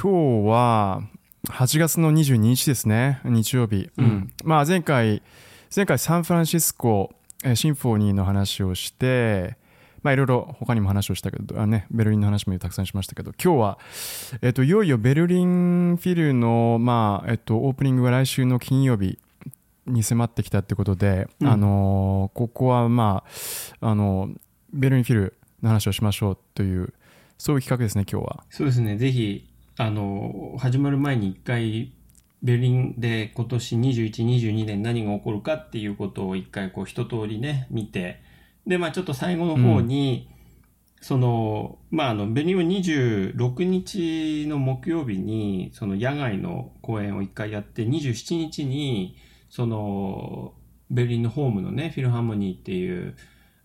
今日は8月の22日ですね、日曜日。うん、まあ前回、前回サンフランシスコシンフォニーの話をして、まあいろいろ他にも話をしたけど、あね、ベルリンの話もたくさんしましたけど、今日は、えっと、いよいよベルリンフィルの、まあ、えっと、オープニングが来週の金曜日に迫ってきたってことで、うん、あのここはまあ、あのベルリンフィルの話をしましょうという、そういう企画ですね、今日は。そうですね、ぜひ、あの、始まる前に一回、ベルリンで今年21、22年何が起こるかっていうことを一回こう一通りね、見て、で、まあちょっと最後の方に、うん、その、まああの、ベルリンは26日の木曜日に、その野外の公演を一回やって、27日に、その、ベルリンのホームのね、フィルハーモニーっていう、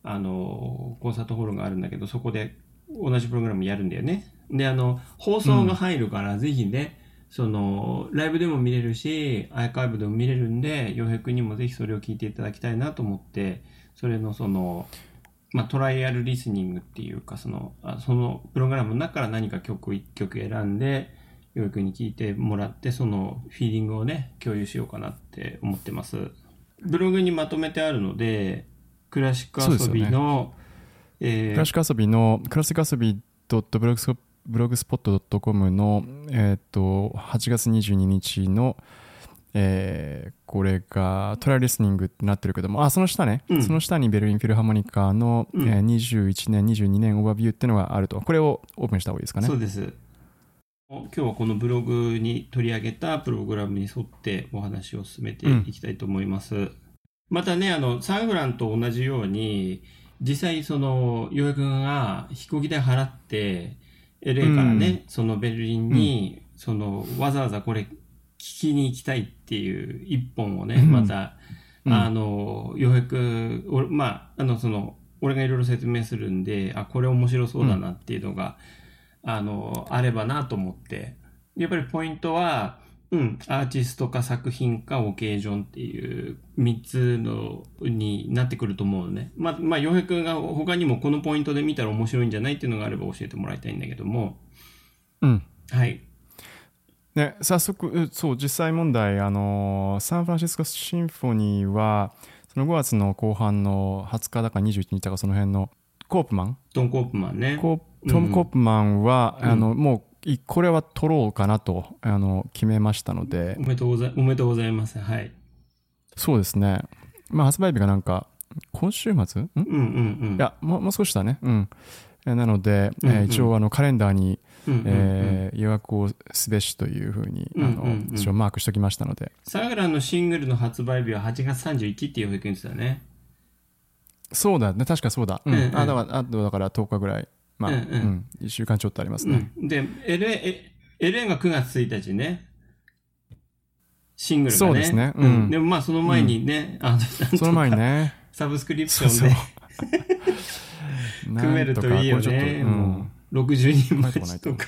あの、コンサートホールがあるんだけど、そこで同じプログラムやるんだよね。で、あの、放送が入るから、ぜひね、その、ライブでも見れるし、アーカイブでも見れるんで、洋平くんにもぜひそれを聞いていただきたいなと思って、それのその、まあ、トライアルリスニングっていうか、その、あそのプログラムの中から何か曲一曲選んで、洋平くんに聞いてもらって、そのフィーリングをね、共有しようかなって思ってます。ブログにまとめてあるので、クラシック遊びの、ねえー、クラシック遊びの、クラシック遊びブログスブログスポット .com の、えーと、8月22日の、えー、これがトライリスニングってなってるけども、あ、その下ね、うん、その下にベルリンフィルハーモニカの、うん、えー、21年、22年オーバービューっていうのがあると。これをオープンした方がいいですかね。そうです。今日はこのブログに取り上げたプログラムに沿ってお話を進めていきたいと思います。うん、またね、あの、サンフランと同じように、実際その、洋平君が飛行機代払って、LA からね、うん、そのベルリンに、うん、その、わざわざこれ聞きに行きたいっていう一本をね、また、あの、ようやく、まあ、あの、その、俺がいろいろ説明するんで、あ、これ面白そうだなっていうのが、あの、あればなと思って、やっぱりポイントは、うん、アーティストか作品かオケージョンっていう三つのになってくると思うのね。まあ、まあ、洋平君が他にもこのポイントで見たら面白いんじゃないっていうのがあれば教えてもらいたいんだけども。うん。はい。ね、早速、そう、実際問題、あの、サンフランシスコシンフォニーは、その5月の後半の20日だか21日だかその辺のコープマン？トン・コープマンね。トム・コープマンは、うん、あの、もうこれは取ろうかなとあの決めましたので。おめでとうございおめでとうございます。はい。そうですね。まあ発売日がなんか今週末？ん？うんうんうん。いやももう少しだね。うん。なので、うんうん、えー、一応あのカレンダーに、うんうんうん、えー、予約をすべしというふうに、あの、うんうん。うん、一応マークしておきましたので。サグラのシングルの発売日は8月31っていう保育園ですよね。そうだね、確かそうだ。うん、うん、あだから、あとだから10日ぐらい。まあ、うん、うん、1週間ちょっとありますね。うん、で、LA、LA が9月1日ね。シングルがね。そうですね。うん。でもまあその前にね、あの、その前にね。サブスクリプションで 組めるといいよね。もう60人待ちとか、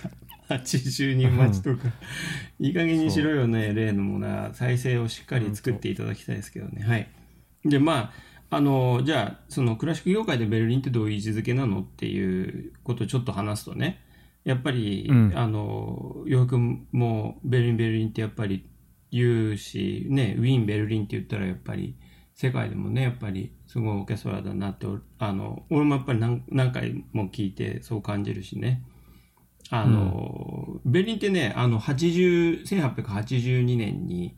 80人待ちとか。いい加減にしろよね、例のものは。再生をしっかり作っていただきたいですけどね。はい。で、まあ、あの、じゃあ、そのクラシック業界でベルリンってどういう位置づけなのっていうことをちょっと話すとね、やっぱり、うん、あの、よくもベルリン、ベルリンってやっぱり言うし、ね、ウィーン、ベルリンって言ったらやっぱり、世界でもね、やっぱりすごいオーケストラだなって、あの、俺もやっぱり何何回も聞いてそう感じるしね。あの、うん、ベルリンってね、あの、80、1882年に、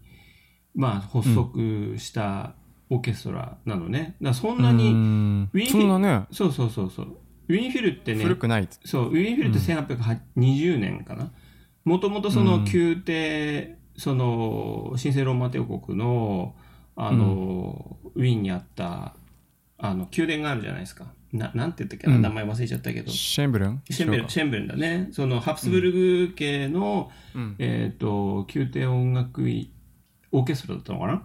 まあ、発足した、オーケストラなのね。だそんなに、ウィンフィル、ね、そうそうそうそう。ウィンフィルってね、古くないそう、ウィンフィルって1820年かな。もともとその宮廷、その、神聖ローマ帝国の、あの、ウィーンにあった、あの、宮殿があるじゃないですか。な、なんて言ったっけな、うん、名前忘れちゃったけど。シェンブルン？シェンブルン、シェンブルンだね。その、ハプスブルグ系の、うん、えっ、ー、と、宮廷音楽オーケストラだったのかな？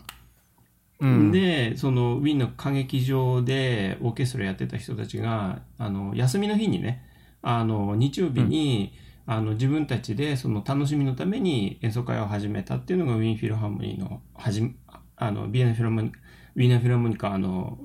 うん、で、そのウィーンの歌劇場でオーケストラやってた人たちが、あの、休みの日にね、あの、日曜日に、うん、あの、自分たちでその楽しみのために演奏会を始めたっていうのがウィーンフィルハーモニーの、はじあの、ビエネフィルハーモニー、ウィーナーフィラモニカの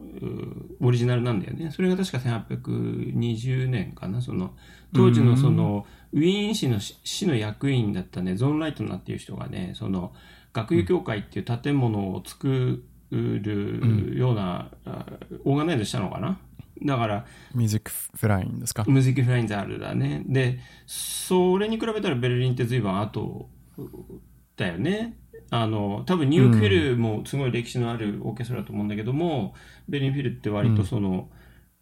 オリジナルなんだよね。それが確か1820年かな。その当時のそのウィーン市の市の役員だったね、ゾーン・ライトナーっていう人がね、その学友協会っていう建物を作るような、オーガナイズしたのかな？だから、ミュージックフラインですか？ミュージックフラインザールだね。で、それに比べたらベルリンって随分後だよね。あの、多分ニューフィルもすごい歴史のあるオーケストラだと思うんだけども、うん、ベルリンフィルって割とその、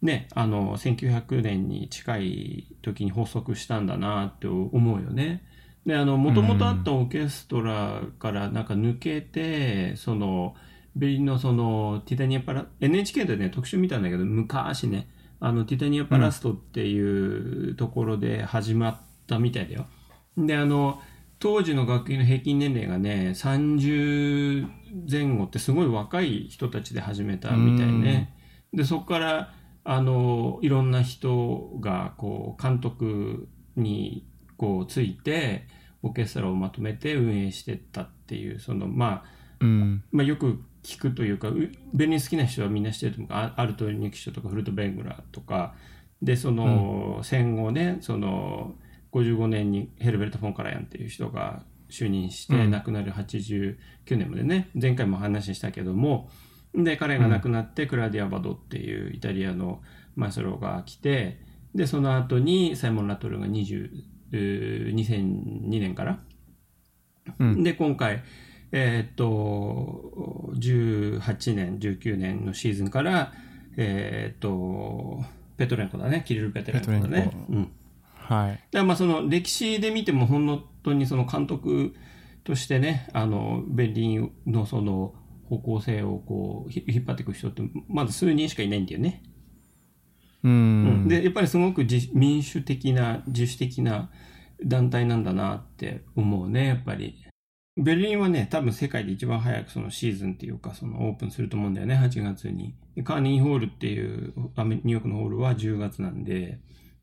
うん、ね、あの、1900年に近い時に発足したんだなって思うよね。で、あの、もともとあったオーケストラからなんか抜けて、うん、その、ベルリンのその、ティタニアパラ、NHK でね、特集見たんだけど、昔ね、あの、ティタニアパラストっていうところで始まったみたいだよ。で、あの、当時の学級の平均年齢がね、30前後ってすごい若い人たちで始めたみたいね。で、そこから、あの、いろんな人が、こう、監督に、こう、ついて、オーケストラをまとめて運営してったっていう、その、まあ、うん、まあ、よく聞くというか、ベニ好きな人はみんな知ってると思う。アアルト・ニキショとかフルト・ベングラとか、で、その、戦後ね、その、55年にヘルベルト・フォン・カラヤンっていう人が就任して、亡くなる89年までね、前回も話したけども、で、彼が亡くなって、クラディア・バドっていうイタリアのマエスロが来て、で、その後にサイモン・ラトルが20、2002年から、うん、で、今回、えー、っと、18年、19年のシーズンから、えー、っと、ペトレンコだね、キリル・ペトレンコだね。うんはい。だからまあその歴史で見ても本当にその監督としてね、あの、ベンリンのその方向性をこう引っ張っていく人ってまず数人しかいないんだよね。うん、で、やっぱりすごく民主的な、自主的な団体なんだなって思うね、やっぱり。ベルリンはね、多分世界で一番早くそのシーズンっていうか、そのオープンすると思うんだよね、8月に。カーニーホールっていうニューヨークのホールは10月なんで、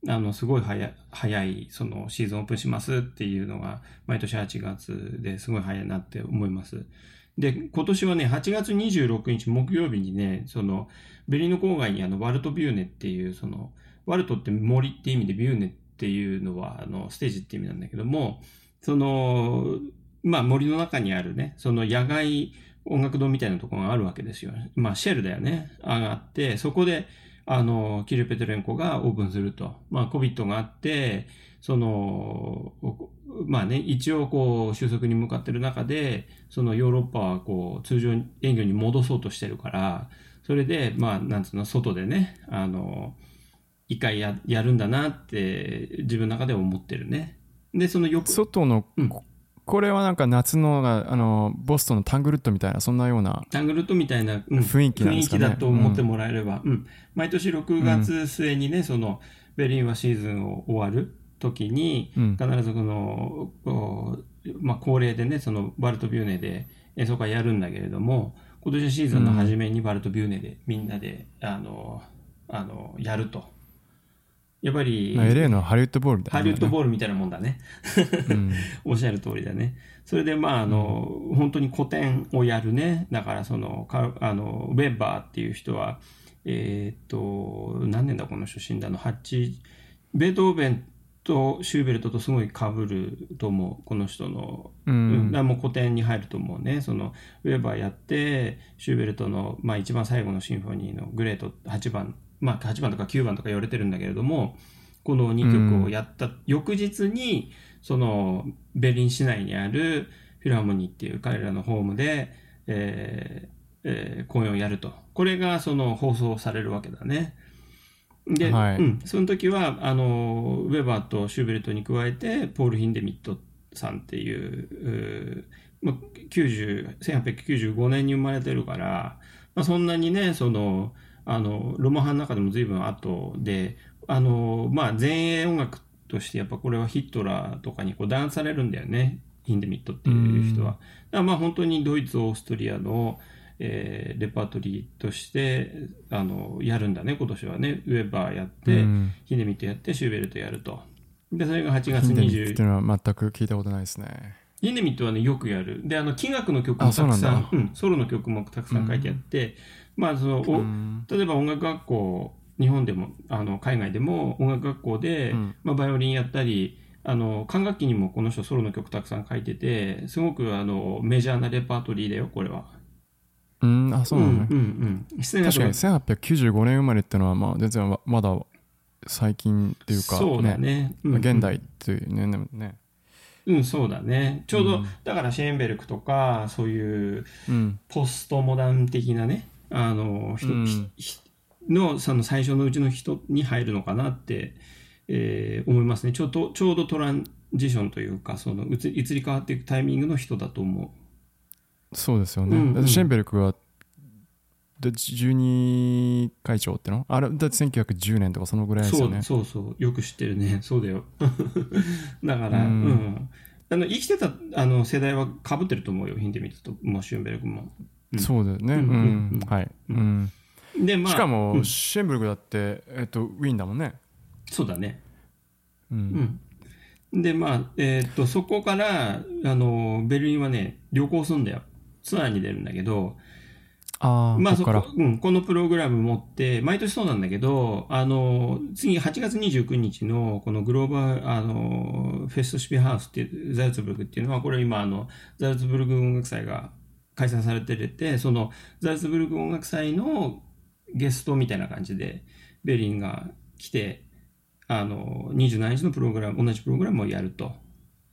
あの、すごい早い、早い、そのシーズンオープンしますっていうのが、毎年8月ですごい早いなって思います。で、今年はね、8月26日木曜日にね、その、ベリーノ郊外にあの、ワルトビューネっていう、その、ワルトって森って意味でビューネっていうのは、あの、ステージって意味なんだけども、その、まあ森の中にあるね、その野外音楽堂みたいなところがあるわけですよ。まあシェルだよね。上がって、そこで、あの、キル・ペトレンコがオープンすると。まあ、COVID があって、その、まあね、一応こう収束に向かってる中で、そのヨーロッパはこう通常営業に戻そうとしてるから、それで、まあ、なんつうの、外でね、あの、一回ややるんだなって自分の中で思ってるね。で、そのよく。外の、うん、これはなんか夏のあのボストンのタングルットみたいなそんなようなタングルットみたいな、うん、雰囲気なんですかね。雰囲気だと思ってもらえれば、うん、うん、毎年6月末にね、うん、そのベリンはシーズンを終わる時に、必ずこの、まあ、恒例でねそのバルトビューネで演奏会やるんだけれども今年シーズンの初めにバルトビューネでみんなであのあのやるとやっぱり、まあ、LA のハリウッドボールだね。ハリウッドボールみたいなもんだね。うん、おっしゃる通りだね。それで、まあ、あの、うん、本当に古典をやるね。だから、その、かあの、ウェッバーっていう人は、えー、っと、何年だ、この出身だの、8、ベートーベンとシューベルトとすごい被ると思う、この人の。うん。だもう古典に入ると思うね。その、ウェーバーやって、シューベルトの、まあ一番最後のシンフォニーのグレート8番まあ、8番とか9番とか言われてるんだけれども、この2曲をやった翌日に、その、ベリン市内にあるフィラーモニーっていう彼らのホームで、えーえー、公演をやると。これがその放送されるわけだね。で、はい、うん、その時は、あの、ウェバーとシューベルトに加えて、ポール・ヒンデミットさんっていう、うまあ、90 1895年に生まれてるから、まあ、そんなにね、その、あの、ロマハの中でも随分後で、あの、まあ、前衛音楽としてやっぱこれはヒットラーとかにこう弾圧されるんだよね。ヒンデミットっていう人は。だからまあ本当にドイツ、オーストリアの、えー、レパートリーとして、あの、やるんだね、今年はね。ウェバーやって、ヒンデミットやって、シューベルトやると。で、それが8月20。っていうのは全く聞いたことないですね。ヒンデミットはね、よくやる。で、あの、器楽の曲あもたくさんうん、ソロの曲もたくさん書いてあって、まあ、その、おうん例えば音楽学校、日本でも、あの、海外でも音楽学校で、うんまあ、バイオリンやったり、あの、管楽器にもこの人ソロの曲たくさん書いてて、すごくあの、メジャーなレパートリーだよ、これは。うん、あ、そうなのね。うんうんうん。確かに1895年生まれってのは、まあ、全然わまだ最近っていうか、そうだね。うんうん現代っていうね、ね。うん、そうだね。ちょうど、うんだからシェーンベルクとか、そういううん。ポストモダン的なね、あの、人、うんの、その最初のうちの人に入るのかなって、えー思いますね。ちょうど、ちょうどトランジションというか、その移り移り変わっていくタイミングの人だと思そうですよね。うんうんシェンベルクは、で12会長っての？あれ、だって1910年とかそのぐらいですよね。そうそう。よく知ってるね。そうだよ。だから、ううんん。あの、生きてた、あの、世代は被ってると思うよ。ヒンデミットと、シュンベルクも。うんそうだよね。うんん。ううんうんはい。ううん。で、まあ。しかも、うんシェンベルクだって、えっと、ウィーンだもんね。そうだね。う。うんん。で、まあ、えーっと、そこから、あの、ベルリンはね、旅行するんだよ。ツアーに出るんだけど、ああ、まあそ。こ、うん、このプログラム持って、毎年そうなんだけど、あの、次8月29日のこのグローバル、あの、フェストシピハウスっていう、ザルツブルクっていうのは、これ今あの、ザルツブルク音楽祭が開催されてて、そのザルツブルク音楽祭のゲストみたいな感じで、ベリンが来て、あの、27日のプログラム、同じプログラムをやると。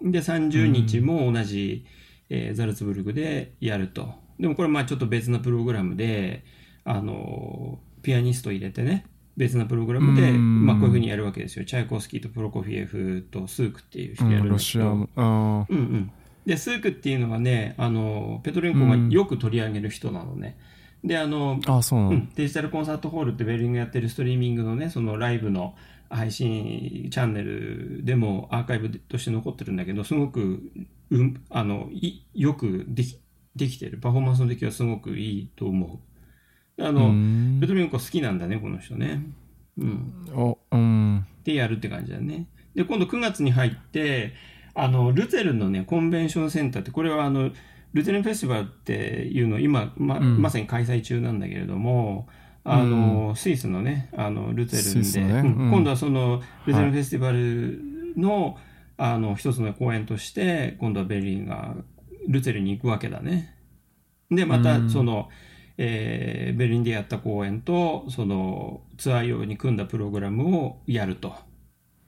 で、30日も同じ、えーザルツブルクでやると。でもこれまあちょっと別なプログラムで、あの、ピアニスト入れてね、別なプログラムで、うんまあこういうふうにやるわけですよ。チャイコフスキーとプロコフィエフとスークっていう人うん、やるんだけど。ロシアうんうん。で、スークっていうのはね、あの、ペトレンコがよく取り上げる人なのね。で、あの、あ、あそう。うん、デジタルコンサートホールってベルリンがやってるストリーミングのね、そのライブの配信チャンネルでもアーカイブとして残ってるんだけど、すごく、うん、あの、いよくでき、できてる。パフォーマンスの出来はすごくいいと思う。あうの、んペトレンコ好きなんだね、この人ね。うん。お、うん。でやるって感じだね。で、今度9月に入って、あの、ルツェルンのね、コンベンションセンターって、これはあの、ルツェルンフェスティバルっていうのを今、ま、うん。まさに開催中なんだけれども、あの、スイスのね、あの、ルツェルンで、ね。うん。うん。今度はその、ルツェルンフェスティバルの、あの、一つの公演として、今度はベルリンが、ルツェルンに行くわけだね。で、また、うん。その、えーベルリンでやった公演と、その、ツアー用に組んだプログラムをやると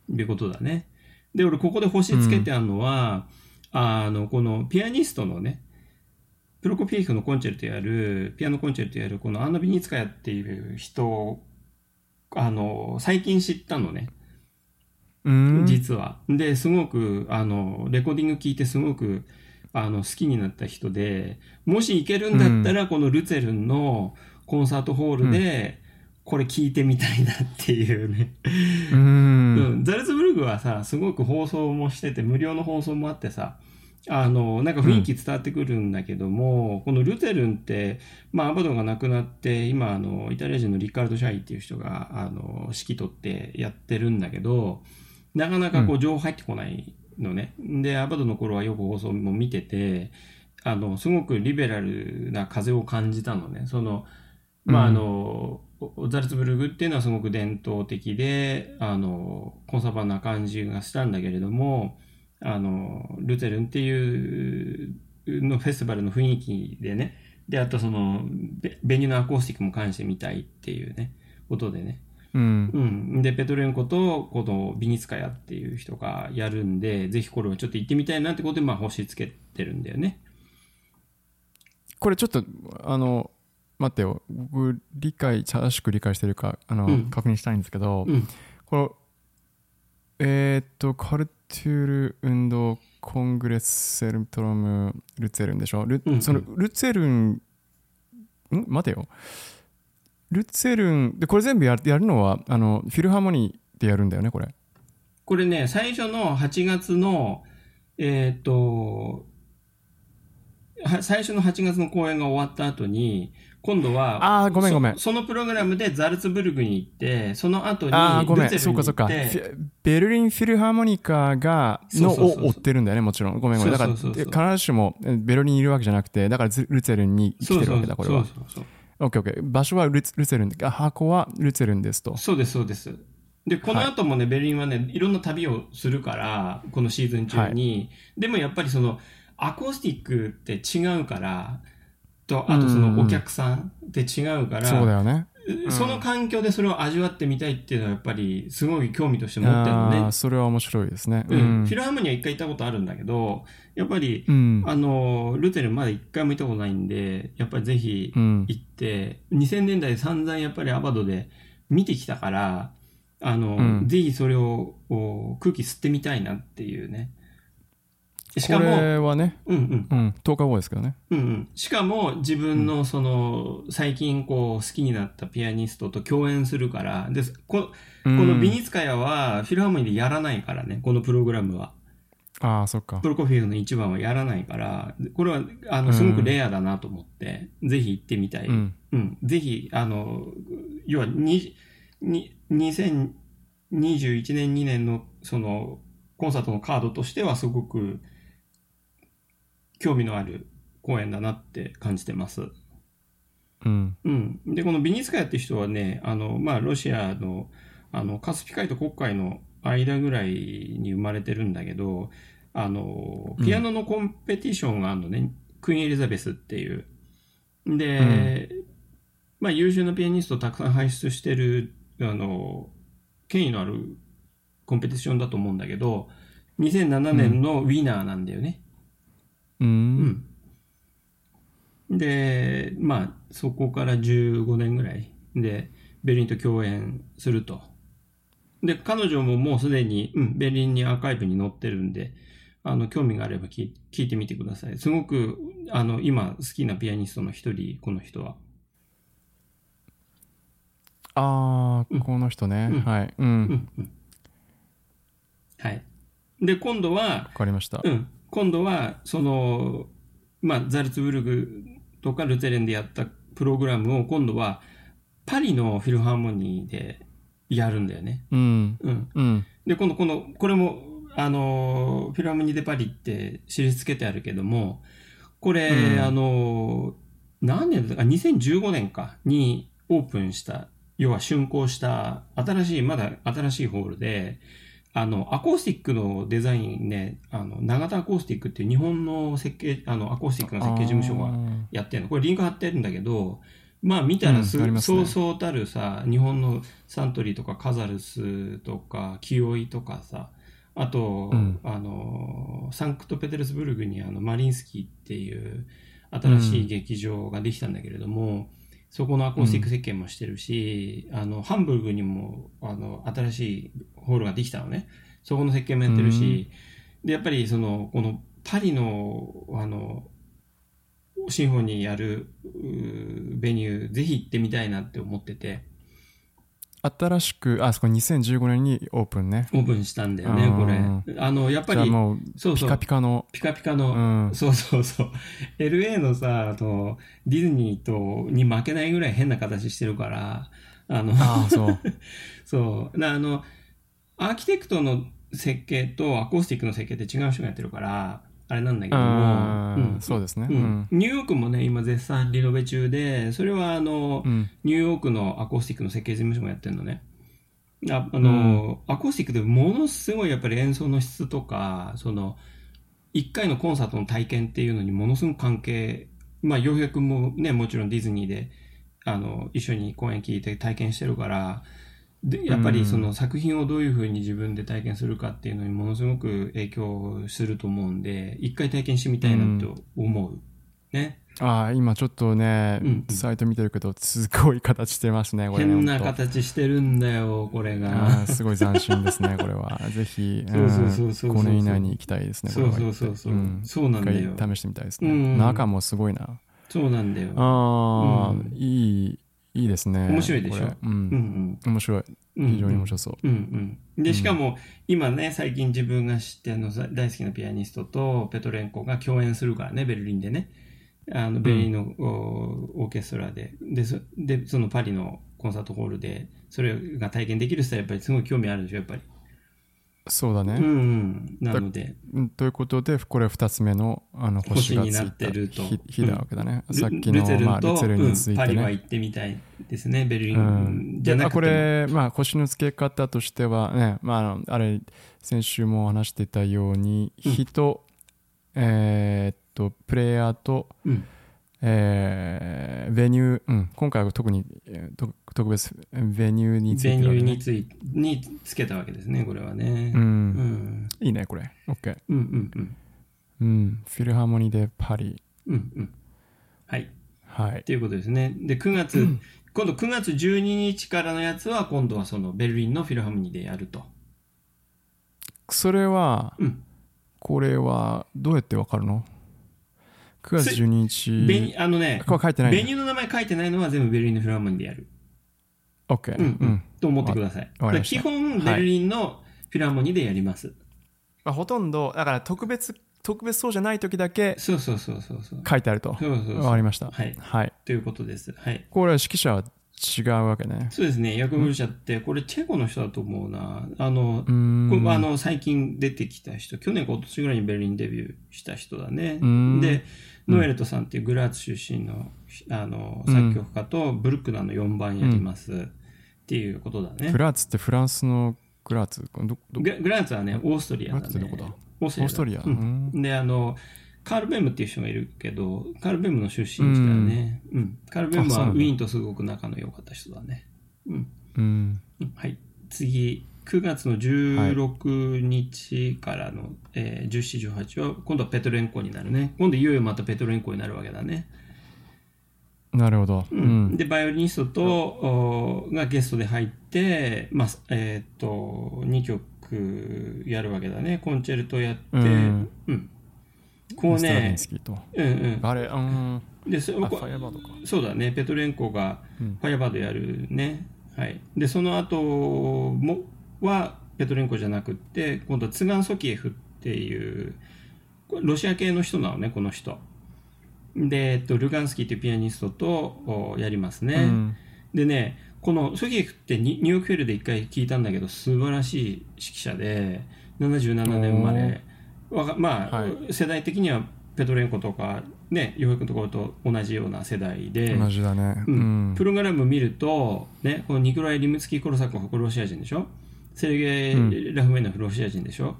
いうことだね。で、俺、ここで星つけてあるのは、あの、このピアニストのね、プロコピエフのコンチェルトやる、ピアノコンチェルトやる、このアンナ・ビニツカヤっていう人を、あの、最近知ったのね。うん。実は。で、すごく、あの、レコーディング聞いてすごく、あの、好きになった人で、もし行けるんだったら、このルツェルンのコンサートホールで、これ聞いてみたいなっていうね。う。うんん、ザルツブルグはさ、すごく放送もしてて、無料の放送もあってさ、あの、なんか雰囲気伝わってくるんだけども、このルテルンって、まあ、アバドが亡くなって、今、あの、イタリア人のリカルド・シャイっていう人が、あの、指揮取ってやってるんだけど、なかなかこう、情報入ってこないのね。で、アバドの頃はよく放送も見てて、あの、すごくリベラルな風を感じたのね。その、まあ、あの、ザルツブルグっていうのはすごく伝統的で、あの、コンサバな感じがしたんだけれども、あの、ルテルンっていうのフェスティバルの雰囲気でね、で、あとその、ベベニューのアコースティックも関してみたいっていうね、ことでね。うん。うん。で、ペトレンコと、このビニツカヤっていう人がやるんで、ぜひこれをちょっと行ってみたいなってことで、まあ、星つけてるんだよね。これちょっと、あの、待ってよ。僕、理解、正しく理解してるか、あの、うん確認したいんですけど、うん。この、えーっと、カルトゥール運動コングレッセルトロムルツェルンでしょ？ル,、うんうんそのルツェルン、ん？待てよ。ルツェルン、で、これ全部やるやるのは、あの、フィルハーモニーでやるんだよね、これ。これね、最初の8月の、えっ、と、は最初の8月の公演が終わった後に、今度は、あーごめんごめんそそのプログラムでザルツブルグに行って、その後にああ、ごめん。ルツェルに行っそうかそうか。ベルリンフィルハーモニカが、のを追ってるんだよね、もちろん。ごめんごめん。だから、必ずしもえベルリンにいるわけじゃなくて、だからズルツェルンに来てるわけだ、これは。そうそうそうオッケーオッケー。場所はルツルツェルンで、あ箱はルツェルンですと。そうです、そうです。で、この後もね、ベルリンはね、いろんな旅をするから、このシーズン中に。でもやっぱりその、アコースティックって違うから、と、あとそのお客さんって違うから、そうだよね。その環境でそれを味わってみたいっていうのはやっぱりすごい興味として持ってるのね。それは面白いですね。ううんんフィ。ルハーモニーは一回行ったことあるんだけど、やっぱり、うん。あの、ルテルまだ一回も行ったことないんで、やっぱりぜひうん。行って、2000年代散々やっぱりアバドで見てきたから、あの、うんぜひそれをお空気吸ってみたいなっていうね。しこかも、れはね、うんうん、うん、10日後ですけどね。うんうん。しかも自分のその、最近こう好きになったピアニストと共演するから、で、こここのビニツカヤはフィルハーモニーでやらないからね、このプログラムは。ああ、そっかプ。ロコフィエフの一番はやらないから、これは、あの、すごくレアだなと思って、ぜひ行ってみたい。ううん。ん。ぜひ、あの、要は、に、に、2021年、2年の、その、コンサートのカードとしてはすごく、興味のある公演だなって感じてます。うん。うん。で、このビニツカヤって人はね、あの、まあ、ロシアの、あの、カスピ海と黒海の間ぐらいに生まれてるんだけど、あの、ピアノのコンペティションがあるのね、クイーンエリザベスっていう。で、まあ、優秀なピアニストをたくさん輩出してる、あの、権威のあるコンペティションだと思うんだけど、2007年のウィナーなんだよね。う。うんん。で、まあ、そこから15年ぐらいで、ベルリンと共演すると。で、彼女ももうすでに、うん、ベルリンにアーカイブに載ってるんで、あの、興味があれば聞い聞いてみてください。すごく、あの、今好きなピアニストの一人、この人は。ああ、この人ね。うんはい。う。うんん、うん。はい。で、今度は、わかりましたう。ん、今度はその、まあ、ザルツブルグとかルテレンでやったプログラムを今度はパリのフィルハーモニーでやるんだよね。うん。うん、うん。で今度このこれもあのフィルハーモニーでパリって印付けてあるけどもこれ、うんあの何年だか2015年かにオープンした要は竣工した新しいまだ新しいホールであのアコースティックのデザインねあの永田アコースティックっていう日本の設計あのアコースティックの設計事務所があやってるの。これリンク貼ってるんだけど、まあ見たらす、うんね。そうそうたるさ、日本のサントリーとかカザルスとか、清井とかさ、あと、うん。あの、サンクトペテルスブルグにあのマリンスキーっていう新しい劇場ができたんだけれども、そこのアコースティック設計もしてるし、あの、ハンブルグにも、あの、新しいホールができたのね。そこの設計もやってるし、で、やっぱりその、このパリの、あの、シンフォニーやるベニュー、ぜひ行ってみたいなって思ってて、新しく、あ、そこ2015年にオープンね。オープンしたんだよね、うんこれ。あの、やっぱり、もう、そうそうピカピカの、ピカピカうの、ん。そうそうそう。LA のさ、あの、ディズニーと、に負けないぐらい変な形してるから、あの、ああ、そう。そう。なあの、アーキテクトの設計とアコースティックの設計って違う人がやってるから、あれなんだけども、うんそうですね。ううんん。ニューヨークもね、今絶賛リノベ中で、それはあの、うん。ニューヨークのアコースティックの設計事務所もやってるのね。ああの、アコースティックでものすごいやっぱり演奏の質とか、その、一回のコンサートの体験っていうのにものすごく関係、まあ、洋平君もね、もちろんディズニーで、あの、一緒に公演聞いて体験してるから、で、やっぱりその作品をどういうふうに自分で体験するかっていうのにものすごく影響すると思うんで、一回体験してみたいなと思う。ね。ああ、今ちょっとねうんうん、サイト見てるけど、すごい形してますね、これね。変な形してるんだよ、これあが。ーすごい斬新ですね、これは。ぜひ、そうそうそうそう5年以内に行きたいですね、これはそうそうそうそう。んそうなんだよ一。回試してみたいですうんね。中もすごいな。そうなんだよ。ああ、うんいい、いいですね。面白いでしょ？これう。うんん面白い。うん。非常に面白そう。うんうん。で、しかも、今ね、最近自分が知ってあの大好きなピアニストとペトレンコが共演するからね、ベルリンでね。あの、ベルリンの、おオーケストラで、で、そで、そのパリのコンサートホールで、それが体験できる人はやっぱりすごい興味あるでしょ、やっぱり。そうだね。うんうん。なので、うんということで、これ2つ目のあの星がつい星になってるとた日日なわけだね。ルさっきの、ルツェルンまあ、ルと、ツェルンにつうん、いてね。パリは行ってみたいですね、ベルリうんンじゃなくてこれ、まあ、星の付け方としてはね、まああの、あれ、先週も話してたように、うん日と、えーっと、プレイヤーと、うん。えーベニュー、うん、今回は特に、え特別、ベニューについてベニューについにつけたわけですね、これはね。う、うんん。いいね、これ。OK。うんうんうん。うん、フィルハーモニーでパリ。うんうん。はい。はい。ということですね。で、9月、今度9月12日からのやつは、今度はそのベルリンのフィルハーモニーでやると。それは、うんこれはどうやってわかるの？?9 月12日。ベニあのね、これ書いてないベニューの名前書いてないのは全部ベルリンのフィルハーモニーでやる。OK。うんううんん。と思ってください。基本、ベルリンのフィルハーモニーでやります。まあ、ほとんど、だから特別、特別そうじゃない時だけそうそうそうそう。書いてあると。そうそうそうわかりました。はい。はい。ということです。はい。これは指揮者は違うわけね。そうですね。ヤクブル社って、これチェコの人だと思うな。あのあの最近出てきた人、去年か今年ぐらいにベルリンデビューした人だねん。で、ノエルトさんっていうグラーツ出身のあの作曲家とブルックナーの4番やりますっていうことだねグ。ラーツってフランスのグラーツググラーツはね、オーストリアだね。オーストリア。で、あの、カール・ベムっていう人がいるけど、カール・ベムの出身地だね。うん。カール・ベムはウィーンとすごく仲の良かった人だね。うん。うん。うんはい。次、9月の16日からの、えー17、18は、今度はペトレンコになるね。今度いよいよまたペトレンコになるわけだね。なるほど。ううんん。で、バイオリニストと、おがゲストで入って、まあ、えっ、と、2曲やるわけだね。コンチェルトやって、ううんん。こうね。うんうん。あれ、うん。で、そ。そうだね、ペトレンコがうんファイアバードやるね。はい。で、その後もは、ペトレンコじゃなくって、今度はツガン・ソキエフっていう、ロシア系の人なのね、この人。で、えっと、ルガンスキーっていうピアニストとおやりますね。うん。でね、このソキエフってニニューヨークフェルで一回聞いたんだけど、素晴らしい指揮者で、77年生まれ。まあ、はい世代的にはペトレンコとか、ね、ヨークのところと同じような世代で、同じだね。ううんん。プログラム見ると、ね、このニコライ・リムツキー・コロサコフこれロシア人でしょ？セルゲイ・ラフメノフロシア人でしょ？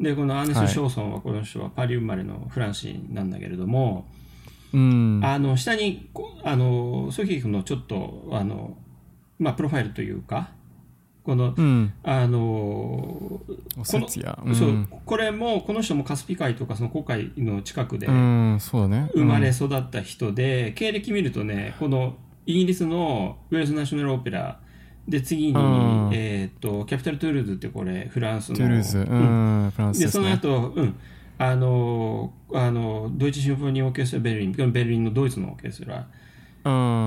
で、このアーネス・ショーソンはこの人はパリ生まれのフランス人なんだけれども、うん。あの下にこあのソキエフのちょっとあの、まあ、プロファイルというかこの、うん。あのおせつや。う。そうんこれもこの人もカスピ海とかその紅海の近くで。生まれ育った人で、経歴見るとねこのイギリスのウェールズ・ナショナル・オペラで次に、うんえー、とキャピタル・トゥールーズってこれフランスのトゥールーズ。ううんん。フランスでその。後、うんあのあのドイツシンフォニーオーケストラベルリンベルリンのドイツのオーケストラ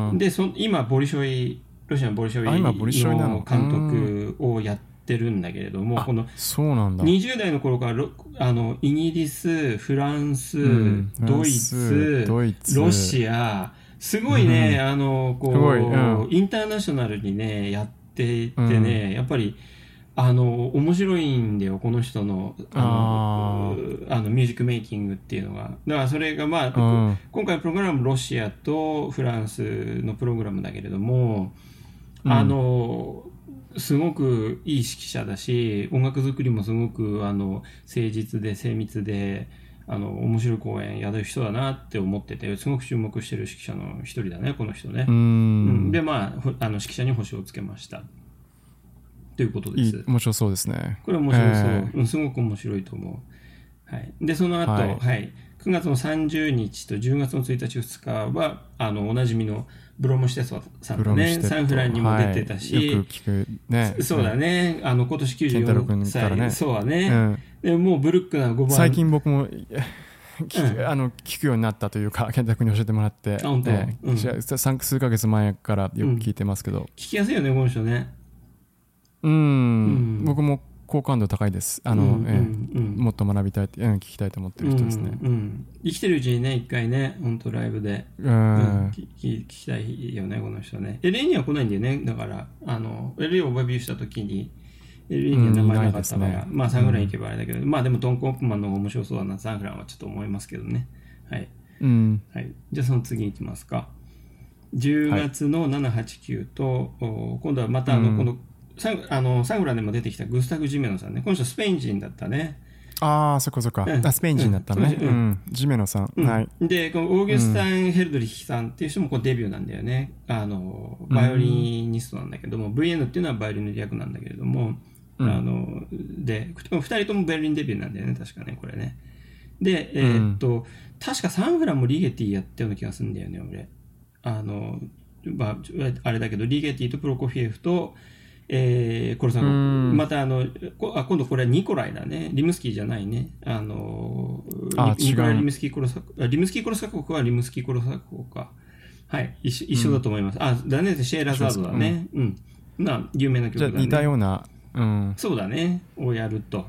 うん。でそ今ボリショイロシアのボリショあ今ボリショイなの？監督をやってるんだけれどもあこのそうなんだ。20代の頃からロあのイギリスフランス、うんドイツロシアすごいね、あのこううん。インターナショナルにねやっていてね、やっぱりあの面白いんだよこの人のあのああのミュージックメイキングっていうのが。だからそれがまあ、うん。今回のプログラムロシアとフランスのプログラムだけれども、うん。あのすごくいい指揮者だし音楽作りもすごくあの誠実で精密であの面白い公演やる人だなって思っててすごく注目してる指揮者の一人だねこの人ね。う、うん。ん。でまあほあの指揮者に星をつけました。ということです。いい、面白そうですね。これ面白そう、えうんすごく面白いと思う。はい、で、その後、ははい。い9月の30日と10月の1日、2日は、あの、おなじみのブロムシュテスワさんね、サンフランにも出てたし、はい。よく聞くね。そうだね、あの、今年健太郎君94歳、ね。そうだうね、ん。でもうブルックな5番。最近僕も聞うくあの聞くようになったというか、健太君に教えてもらって、あ本当？ええ。うん。数ヶ月前からよく聞いてますけど、聞きやすいよね、この人ね。うん、うん。僕も好感度高いです。あの、うんええ。うん。もっと学びたいって、うん、聞きたいと思ってる人ですね。うんうん。生きてるうちにね、一回ね、本当ライブで、うん、うん聞き聞きたいよね、この人ね。LA には来ないんだよね、だから、あの、LA をオーバービューした時に、LA には名前なかったから、ねまあサンフラン行けばあれだけど、まあでもトンコープマンの方が面白そうだな、サンフランはちょっと思いますけどね。はい。うんはい。じゃあその次行きますか。10月の7、8、9と、お今度はまたあの、うんこの、サンあのサンフランでも出てきたグスタフ・ジメノさんね。この人スペイン人だったね。ああそっかそっか、うんあスペイン人だったのねううんん、ジメノさん、うんはいで、このオーギュスタイン・ヘルドリヒさんっていう人もこうデビューなんだよね。あの、バイオリニストなんだけども、VN っていうのはバイオリンの略なんだけれども、うんあの、で、この二人ともベルリンデビューなんだよね、確かね、これね。で、えーっと、確かサンフランもリゲティやったような気がするんだよね、俺。あの、まあ、あれだけど、リゲティとプロコフィエフと、えー、コルサンコうんまたあのこあ今度これはニコライだね。リムスキーじゃないね。あのニニコライ・リムスキー・コロサあリムスキー・コロサコフはリムスキー・コロサコフか。はい。一緒一緒だと思います。あ、だね。シェーラザードだね。うん。まあ、有名な曲だね。じゃあ似たようなうんそうだね。をやると。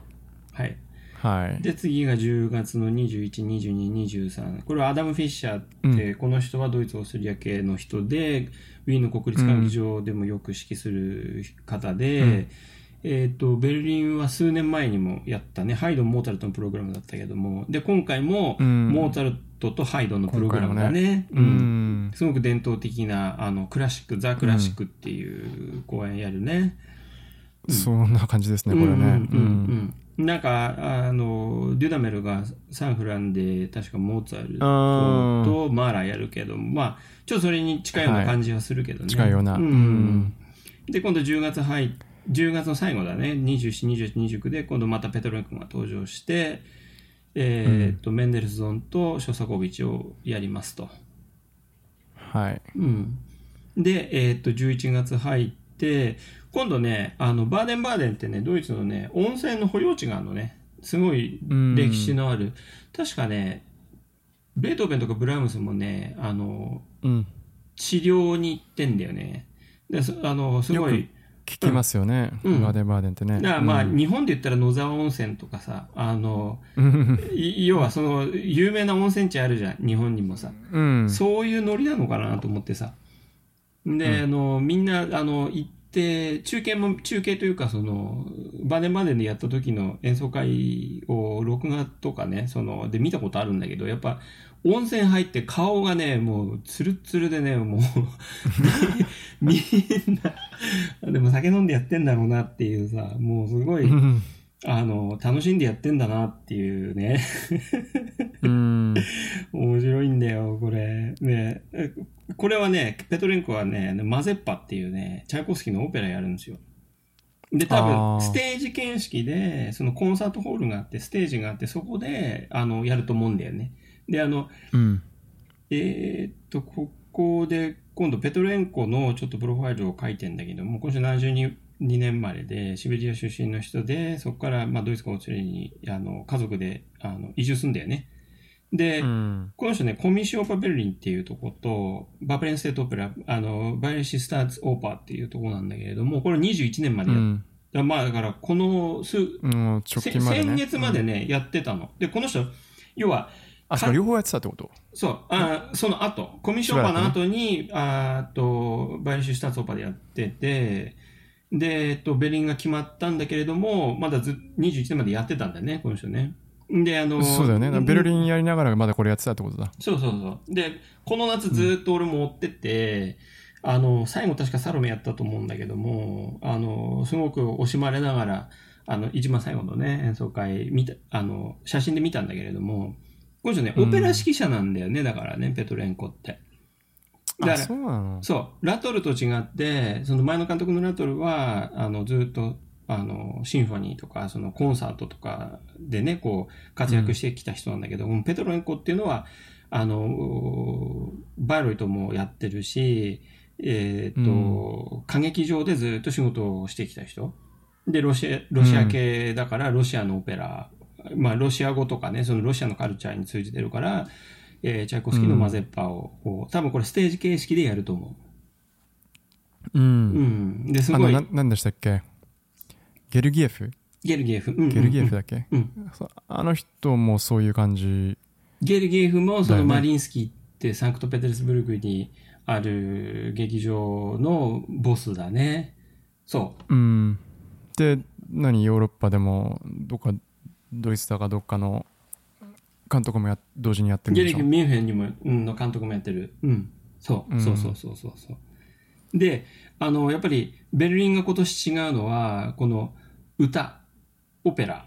はい。はいで、次が10月の21、22、23。これはアダム・フィッシャーって、この人はドイツ・オーストリア系の人で、ウィーンの国立歌劇場でもよく指揮する方で、えっ、と、ベルリンは数年前にもやったね、ハイドン・モーツァルトのプログラムだったけども、で、今回も、うんモーツァルトとハイドンのプログラムだね。ううんんすごく伝統的な、あの、クラシック、ザ・クラシックっていう公演やるね。そんな感じですねこれね。うんうんうんうん。うん。なんかあのデュダメルがサンフランで確かモーツァルトとマー。ラやるけどまあちょっとそれに近いような感じはするけどね、近いような。うん。うん。で今度10月入っ10月の最後だね。24、28、29で今度またペトロンコが登場して、えーっとメンデルスゾンとショサコビチをやりますと。はい。うん、で、えーっと11月入って今度ねあのバーデンバーデンってねドイツのね温泉の保養地があるのね。すごい歴史のある、確かねベートーベンとかブラームスもねあのうん。治療に行ってんだよね。でそあのすごい。聞きますよね。うん。バーデンバーデンってね。だからまあ、うん。日本で言ったら野沢温泉とかさあの要はその有名な温泉地あるじゃん日本にもさ。うん。そういうノリなのかなと思ってさ。で、あの、みんな、あの、行って、で中継も、中継というか、その、バーデンバネでやった時の演奏会を録画とかね、その、で見たことあるんだけど、やっぱ、温泉入って顔がね、もう、ツルツルでね、もう、みんな、でも酒飲んでやってんだろうなっていうさ、もうすごい、あの、楽しんでやってんだなっていうね。うん 面白いんだよ、これ。ね、えこれはね、ペトレンコはね、マゼッパっていうね、チャイコフスキーのオペラやるんですよ。で、多あ分、ーステージ形式で、そのコンサートホールがあって、ステージがあって、そこで、あの、やると思うんだよね。で、あの、うんえーっと、ここで、今度、ペトレンコのちょっとプロファイルを書いてんだけども、今週72年生まれで、シベリア出身の人で、そこから、まあ、ドイツかオーストラリアに、あの、家族で、あの、移住するんだよね。で、うんこの人ね、コミッションオーパベルリンっていうとこと、バープレンステートオペラ、あの、バイレシスターツオーパーっていうとこなんだけれども、これ21年までやっうんた。まあ、だから、この数、うんね先月までね、やってたの。で、この人、要は、あそ両方やってたってこと？そう、あその後、コミッションオーパーの後に、あーと、バイレシスターツオーパーでやってて、で、えっと、ベリンが決まったんだけれども、まだず21年までやってたんだよね、この人ね。で、あの、そうだよねベルリンやりながらまだこれやってたってことだそうそうそう。で、この夏ずっと俺も追ってて、あの、最後確かサロメやったと思うんだけども、あの、すごく惜しまれながら、あの、一番最後のね、演奏会見た、あの、写真で見たんだけれども、この人ね、うんオペラ指揮者なんだよね、だからね、ペトレンコって。だからあそうなの？そう、ラトルと違って、その前の監督のラトルは、あの、ずっと、あの、シンフォニーとか、そのコンサートとかでね、こう、活躍してきた人なんだけど、ペトロンコっていうのは、あの、バイロイトもやってるし、えっ、と、歌劇場でずっと仕事をしてきた人。で、ロシア、ロシア系だから、ロシアのオペラ、まあ、ロシア語とかね、そのロシアのカルチャーに通じてるから、えーチャイコフスキーのマゼッパを、こう多分これステージ形式でやると思うう。うんん。で、すごいあのな、なんでしたっけ？ゲルギエフ？ゲルギエフ。うんうんうんゲルギエフだっけ、うん。あの人もそういう感じ。ゲルギエフもそのマリンスキーってサンクトペテルスブルクにある劇場のボスだね。そうん。で、何、ヨーロッパでも、どっか、ドイツだかどっかの監督もや同時にやってるんでしょ？ミュンヘンにも、うん、の監督もやってる。うん。そう。うんそうそうそうそうそう。で、あの、やっぱりベルリンが今年違うのは、この歌、オペラ。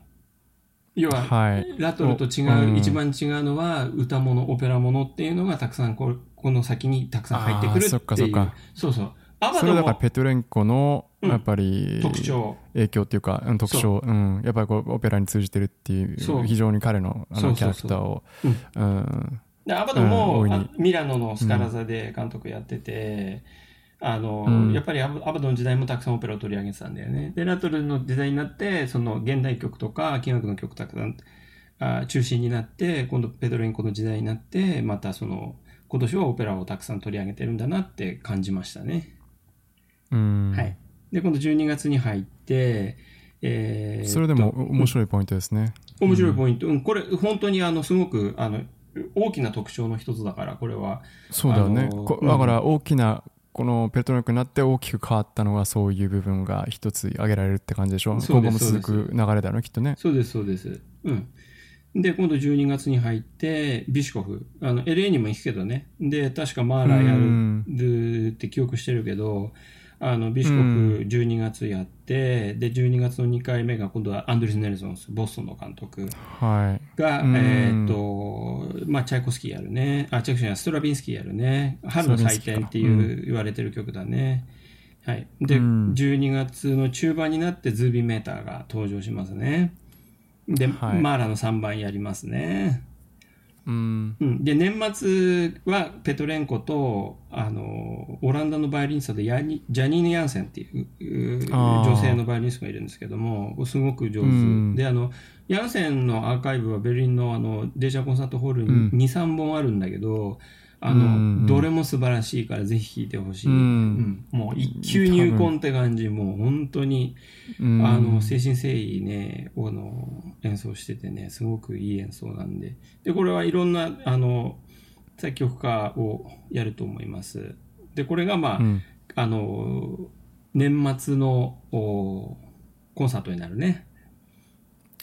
要は、はい。ラトルと違う、うん一番違うのは歌物、オペラ物っていうのがたくさんここの先にたくさん入ってくるっかっていう。そっかそうそう。アバそれドもだからペトレンコのうんやっぱり特徴。影響っていうか、うん特徴、うん、やっぱりこうオペラに通じてるっていそう。う非常に彼のあのキャラクターを。うん。でアバドも、うんミラノのスカラザで監督やってて、あの、うん。やっぱりアバドの時代もたくさんオペラを取り上げてたんだよね。で、ラトルの時代になって、その現代曲とか、金楽の曲たくさんあ中心になって、今度ペドレンコの時代になって、またその、今年はオペラをたくさん取り上げてるんだなって感じましたね。うん。はい。で、今度12月に入って、えーそれでも面白いポイントですね。面白いポイント。うん、これ、本当にあの、すごく、あの、大きな特徴の一つだから、これは。そうだよね。だから大きなこのペトロンクになって大きく変わったのがそういう部分が一つ挙げられるって感じでしょ？そう今後も続く流れだよねきっとね。そうです、そうです。うん。で、今度12月に入って、ビシコフ。あの、LA にも行くけどね。で、確かマーラーやうんるって記憶してるけど、あの、ビシコフうん12月やって、で、12月の2回目が今度はアンドリス・ネルソンス、ボストンの監督はい。が、うんえーっと、まあ、チャイコフスキーやるね。あ、チャイコフスキーやストラビンスキーやるね。春の祭典っていう言われてる曲だね。はい。で、うん12月の中盤になってズービーメーターが登場しますね。で、はいマーラの3番やりますね。うん。うん、で、年末はペトレンコと、あの、オランダのバイオリニストでヤニジャニーヌ・ヤンセンっていう女性のバイオリニストがいるんですけども、すごく上手。うんで、あの、ヤンセンのアーカイブはベルリンのあのデジャーコンサートホールにうん2、3本あるんだけど、あの、んどれも素晴らしいからぜひ聴いてほしい。うんうんもう一級入魂って感じ、もう本当に、うんあの、精神誠意ね、あの、演奏しててね、すごくいい演奏なんで。で、これはいろんな、あの、作曲家をやると思います。で、これがまあ、うんあの、年末のおコンサートになるね。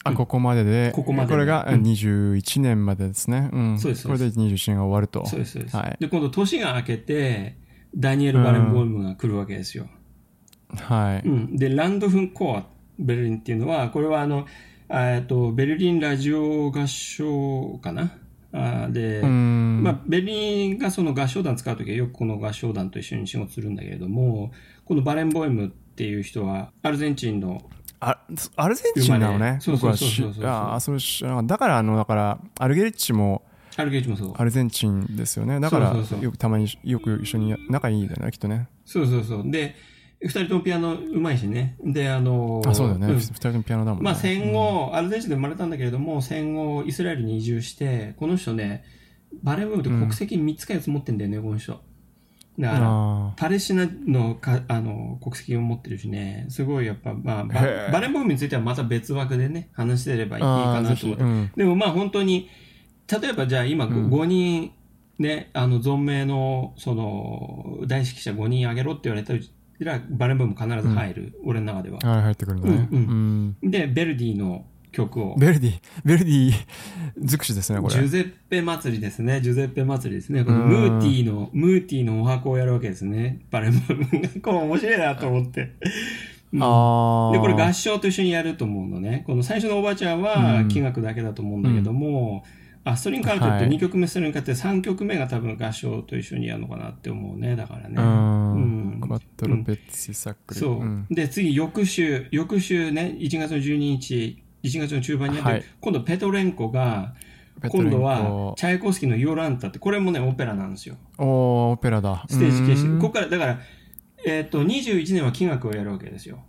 あここまででここまででこれがうん21年までですね。うん。そうですこれで21年が終わると。そうです、そうです。はい。で、今度年が明けて、ダニエル・バレンボームが来るわけですよ。はい。うん、で、ランドフンコア、ベルリンっていうのは、これはあの、えっと、ベルリンラジオ合唱かな？あで、うん。まあ、ベルリンがその合唱団使うときはよくこの合唱団と一緒に仕事するんだけれども、このバレンボイムっていう人は、アルゼンチンの、あアルゼンチンなのね。そうそうそうだから、あの、だから、アルゲリッチもアルゲージもそう。アルゼンチンですよね。だから、よくたまによく一緒に仲いいんだよね、きっとね。そうそうそう。で、二人ともピアノうまいしね。で、あの、あ、そうだよね。ん二人ともピアノだもんね。まあ戦後、アルゼンチンで生まれたんだけれども、戦後、イスラエルに移住して、この人ね、バレーボームって国籍3つか4つ持ってんだよね、この人。だから、あパレスチナのかあの国籍を持ってるしね、すごいやっぱ、まあ、ババレーボームについてはまた別枠でね、話してればいいあか。なと思って。うん。でもまあ本当に、例えばじゃあ今うん5人、ね、あの存命のその大指揮者5人あげろって言われたら、バレーボーム必ず入る、俺の中では。はい、入ってくるんだね。ううんん。で、ベルディの曲を、ベルディ、ベルディ尽くしですね、これ。ジュゼッペ祭りですね。ジュゼッペ祭りですね。このうんムーティーの、ムーティーのお箱をやるわけですね。バレーボーム。これ面白いなと思って。うんああ。で、これ合唱と一緒にやると思うのね。この最初のおばあちゃんはうん器楽だけだと思うんだけども、あ、ストリングカルテットはい2曲目ストリングカルテット3曲目が多分合唱と一緒にやるのかなって思うね。だからね。うん。うんクワットロペッツィサックリ。そう。んで、次、翌週、翌週ね、1月の12日、1月の中盤にやって、はい今度ペトレンコが、今度は、チャイコフスキーのヨランタって、これもね、オペラなんですよ。おーオペラだ。ステージ形式。うんここから、だから、えっ、と、21年は器楽をやるわけですよ。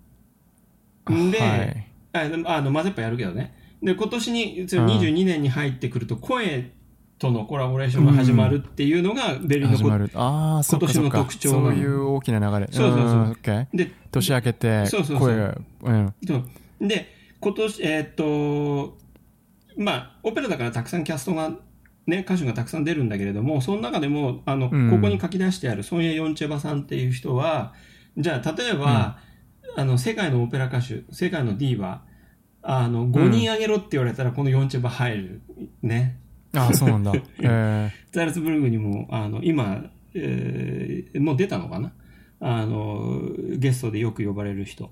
で、はいああの、マゼッパやるけどね。で、今年に、その22年に入ってくると、声とのコラボレーションが始まるっていうのが、ベルリンのこ始まる。あ。今年の特徴そういう大きな流れ。そうそうそうんオッケーで、年明けてそうそうそう声が、うん。そうで、今年、えーっと、まあ、オペラだからたくさんキャストが、ね、歌手がたくさん出るんだけれども、その中でも、あの、うんここに書き出してあるソンヤ・ヨンチェバさんっていう人は、じゃあ、例えば、あの、世界のオペラ歌手、世界のディーバ、あの、5人あげろって言われたら、このヨンチェバ入る。ね。ああ、そうなんだ。えザルツブルグにも、あの、今、えーもう出たのかな？あの、ゲストでよく呼ばれる人。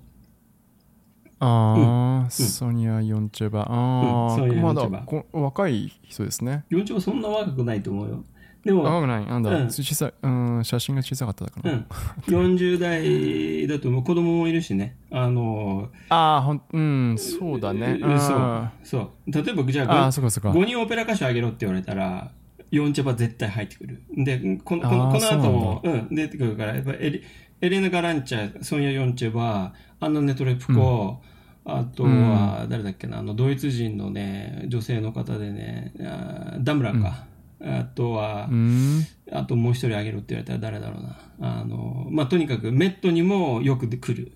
ー、ああ、ソニア・ヨンチェバ。ああ、うんまだこ若い人ですね。ヨンチェバそんな若くないと思うよ。でも、若くない？なんだ、うん小さい、うん、写真が小さかったかな。うん、40代だともう子供もいるしね。あの、ああ、ほん、うん、そうだね。うんそうあそう。例えば、じゃーあー、あそっかそっか。5人オペラ歌手あげろって言われたら、ヨンチェバ絶対入ってくる。で、このこのこの後も、うん、出てくるから、やっぱエレエレナ・ガランチャ、ソンヤ・ヨンチェバ、アンナ・ネトレプコ、あとは、誰だっけな、あの、ドイツ人のね、女性の方でね、あーダムランか。あとは、うん。あともう一人あげろって言われたら誰だろうな。あの、まあ、とにかくメットにもよく来る。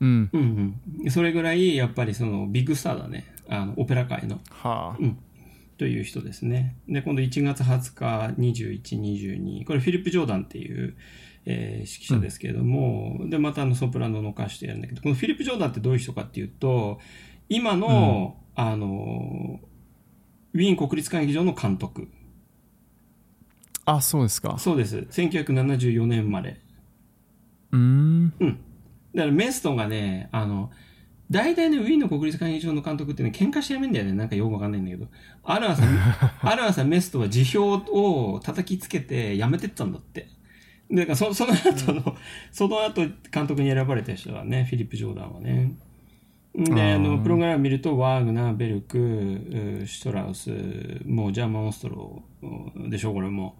うん。うんうん。それぐらい、やっぱりそのビッグスターだね。あの、オペラ界の。はあ。うん。という人ですね。で、今度1月20日、21、22。これフィリップ・ジョーダンっていう、えー指揮者ですけれども、で、またあのソプラノの歌手でやるんだけど、このフィリップ・ジョーダンってどういう人かっていうと、今の、あの、ウィーン国立歌劇場の監督。あ、そうですか。そうです。1974年生まれ。うーん。うん。だからメストがね、あの、大体ね、ウィーンの国立歌劇場の監督ってね、喧嘩してやめんだよね。なんかよくわかんないんだけど。ある朝、ある朝メストは辞表を叩きつけて辞めてったんだって。だからそ その後の、その後監督に選ばれた人はね、フィリップ・ジョーダンはね。で、あの、プログラム見ると、ワーグナー、ベルク、うシュトラウス、もうジャーマン・オストロでしょ、これも。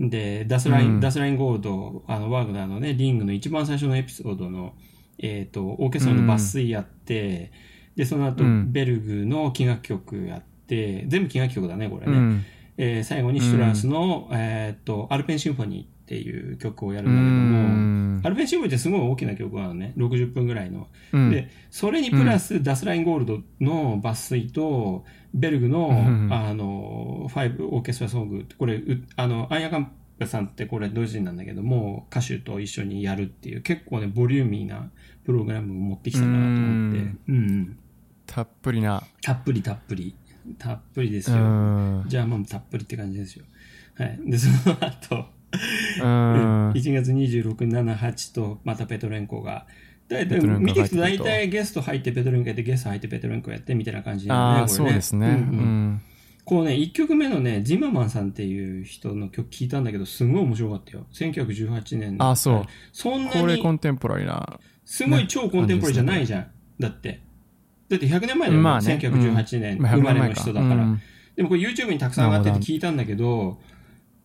で、ダスライン、うんダスラインゴールド、あの、ワーグナーのね、リングの一番最初のエピソードの、えっ、と、オーケストラの抜粋やって、で、その後、うんベルグの器楽曲やって、全部器楽曲だね、これね。うん。えー最後にシュトラウスの、えっ、と、アルペンシンフォニーっていう曲をやるうんだけども、んアルペンシンフォニーってすごい大きな曲なのね。60分ぐらいの。うん。で、それにプラス、ダスラインゴールドの抜粋と、ベルグの、うんあの、ファイブオーケストラソング、これ、うあの、アンヤカンプさんってこれ同時人なんだけども、歌手と一緒にやるっていう、結構ね、ボリューミーなプログラムを持ってきたかなと思って、うん、うん。たっぷりな。たっぷりたっぷり。たっぷりですうよ。ん。じゃあまあたっぷりって感じですよ。はい。で、その後、うん。1月26、7、8と、またペトレンコが、だいたいペトレンコが見ていくと大体ゲスト入ってペトレンコやって、ゲスト入ってペトレンコやってみたいな感じなんああ、だね、これね。そうですね。ううんうんん。こうね、1曲目のね、ジママンさんっていう人の曲聞いたんだけど、すごい面白かったよ。1918年の。あそう。そんなこれコに、ンテンポラリーな。すごい超コンテンポラリーじゃないじゃん。だって。だって100年前だよ、まあね1918年まあ生まれの人だから。うんでもこれ YouTube にたくさん上がってて聞いたんだけど、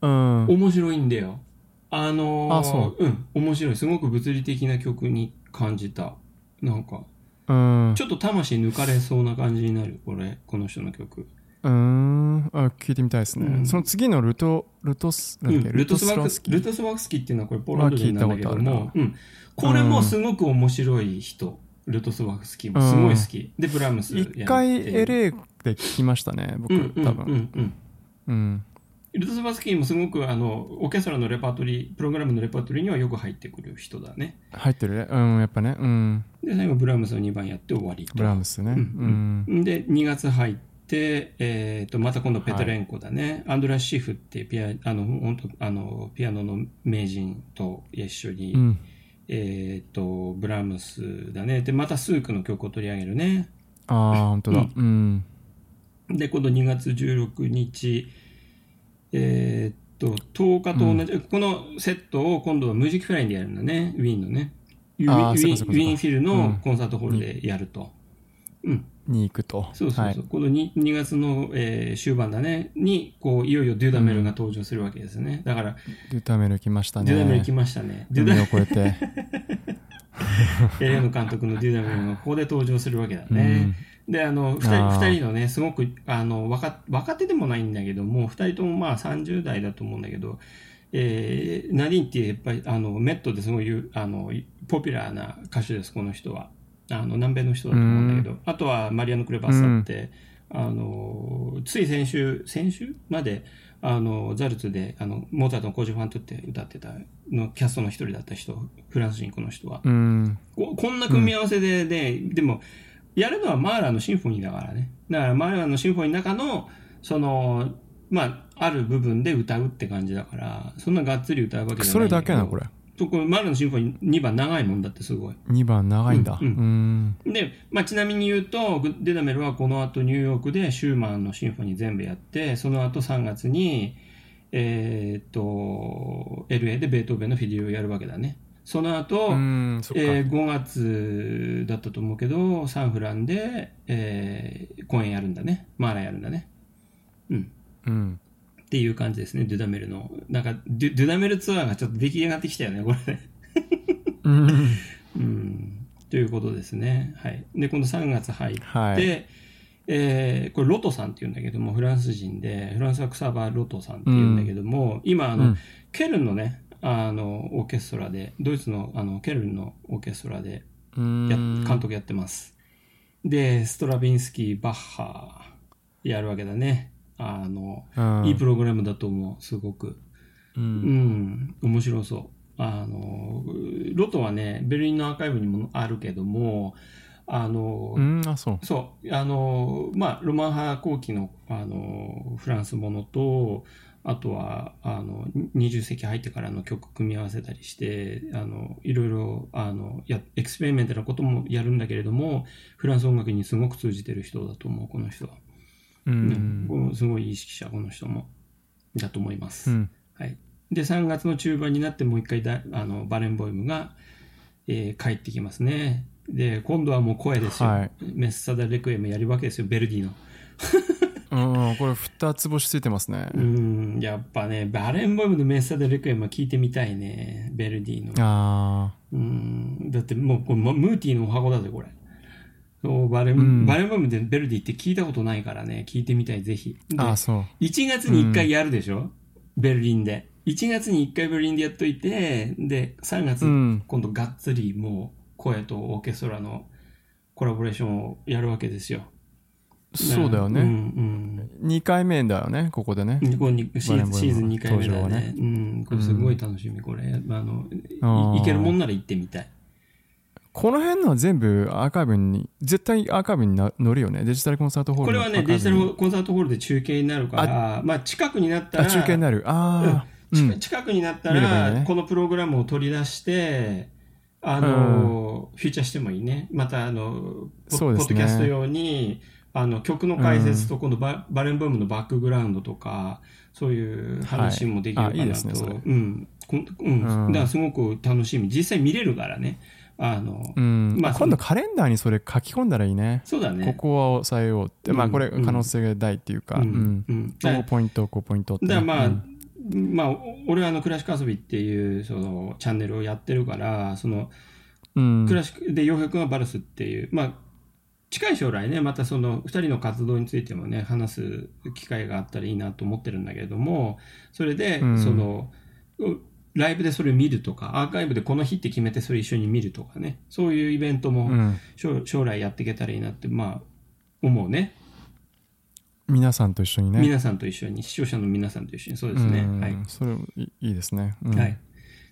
うん。面白いんだよ。あのー、あそうん、面白い。すごく物理的な曲に感じた。なんか、うん。ちょっと魂抜かれそうな感じになる、これ、この人の曲。うん。あ、聞いてみたいですうんね。その次のルト、ルトス、ルトスワクスキー？ルトスワフスキーっていうのはこれポーランド人なんだけどもうん。これもすごく面白い人。ルトスワフスキーもすごい好き。で、ブラームス一回 LA で聞きましたね、僕、多分。うんうん。うん。ルトスワフスキーもすごくあの、オーケストラのレパートリー、プログラムのレパートリーにはよく入ってくる人だね。入ってるね。うん、やっぱね。うん。で、最後ブラームスの2番やって終わりと。ブラームスね。ううんん。で、2月入って、えっ、と、また今度ペトレンコだね。アンドラ・シフってピア、あの、本当あの、ピアノの名人と一緒に、うん。えっ、と、ブラームスだね。で、またスークの曲を取り上げるね。ああ、本当だ。うん。で、今度2月16日、えっ、と、10日と同じ、このセットを今度はミュージックフラインでやるんだね。ウィーンのね。ウィウィウィーンフィルのコンサートホールでやると。うん。に行くと。そうそうそう。はい。この 2, 2月の、えー終盤だね、に、こう、いよいよデュダメルが登場するわけですね。だから、デュタメル来ましたね。デュダメル来ましたね。デュダ海を越えて。エレノ監督のデュダメルがここで登場するわけだね。で、あの、二人あー。二人のね、すごく、あの、若、若手でもないんだけども、二人ともまあ30代だと思うんだけど、えー、ナディンってやっぱり、あの、メットですごいあの、ポピュラーな歌手です、この人は。あの南米の人だと思うんだけど、あとはマリアノ・クレバッサって、あのつい先週先週？まであのザルツであのモーツァルトの「コージュファント」って歌ってたのキャストの一人だった人フランス人この人は、うん。ここんな組み合わせで、ででもやるのはマーラーのシンフォニーだからねだからマーラーのシンフォニーの中のそのまあある部分で歌うって感じだからそんながっつり歌うわけじゃないんそれだだけなの？これ。とこれマーラーのシンフォニー2番長いもんだってすごい2番長いんだ。ううんん。で、まあ、ちなみに言うと、グデダメルはこの後ニューヨークでシューマンのシンフォニー全部やって、その後3月に、えーっと、LA でベートーベンのフィデオをやるわけだね。その後、うん、そ。えー5月だったと思うけど、サンフランで、えー公演やるんだね。マーラやるんだね。うん。うん。っていう感じですね、デュダメルの。なんか、デュデュダメルツアーがちょっと出来上がってきたよね、これね。うん。うん。ということですね。はい。で、今度3月入って、はい。えーこれロトさんっていうんだけども、フランス人で、フランスは草場ロトさんっていうんだけども、今、あの、うんケルンのね、あの、オーケストラで、ドイツのあのケルンのオーケストラでうや、ん。監督やってます。で、ストラビンスキー、バッハ、やるわけだね。あの、うんいいプログラムだと思う、すごく。う。うんん、面白そう。あの、ロトはね、ベルリンのアーカイブにもあるけども、あの、うん、あ、そう。そう、あの、まあ、ロマン派後期の、あの、フランスものと、あとは、あの、20世紀入ってからの曲組み合わせたりして、あの、いろいろ、あの、や、エクスペリメントなこともやるんだけれども、フランス音楽にすごく通じてる人だと思う、この人は。ううんん。すごいいい指揮者、この人も。だと思います。うん。はい。で、3月の中盤になってもう一回だあのバレンボイムが、えー帰ってきますね。で、今度はもう声ですよ。はいメッサダ・レクエムやるわけですよ、ベルディの。うん、これ二つ星ついてますねう。ん、やっぱね、バレンボイムのメッサダ・レクエムは聞いてみたいね、ベルディの。あうん、だってもうこれまムーティーのお箱だぜ、これ。そうバレン、うんバレンボイムでベルディって聞いたことないからね、聞いてみたい、ぜひ。であ。ああ、そう。1月に1回やるでしょ、ベルリンで。1月に1回ベルリンでやっといて、で、3月、うん今度がっつりもう声とオーケストラのコラボレーションをやるわけですよ。そうだようんね。2回目だよね、ここでねシーズンシーズン2回目だよね。ねうん。これすごい楽しみ、これ。あの、いいけるもんなら行ってみたい。この辺のは全部アーカイブに、絶対アーカイブにな乗るよね。デジタルコンサートホールのこれはね、デジタルコンサートホールで中継になるから、まあ近くになったあ、ら、中継になる。ああ、うん。近近くになったら、このプログラムを取り出して、あの、フィーチャーしてもいいね。また、あの、ポねポッドキャスト用に、あの、曲の解説と、今度バ、バレンボームのバックグラウンドとか、そういう話もできるかなと。はいあいいですねうん。うん。うんだからすごく楽しみ。実際見れるからね。あの、うん。まあ今度カレンダーにそれ書き込んだらいいね。そうだね。ここは抑えようって。まあうんこれ可能性が大っていうか。ううんん。うん。だ5ポイント、5ポイントってね。だまあ、うんまあ、お俺はあの、クラシック遊びっていう、その、チャンネルをやってるから、その、うんクラシックで洋平君はバルスっていう、まあ、近い将来ね、またその2人の活動についてもね、話す機会があったらいいなと思ってるんだけれども、それで、うんその、うライブでそれを見るとか、アーカイブでこの日って決めてそれ一緒に見るとかね、そういうイベントもうん将将来やっていけたらいいなって、まあ、思うね。皆さんと一緒にね。皆さんと一緒に、視聴者の皆さんと一緒に、そうですね。うんはい。それいいですね。うんはい。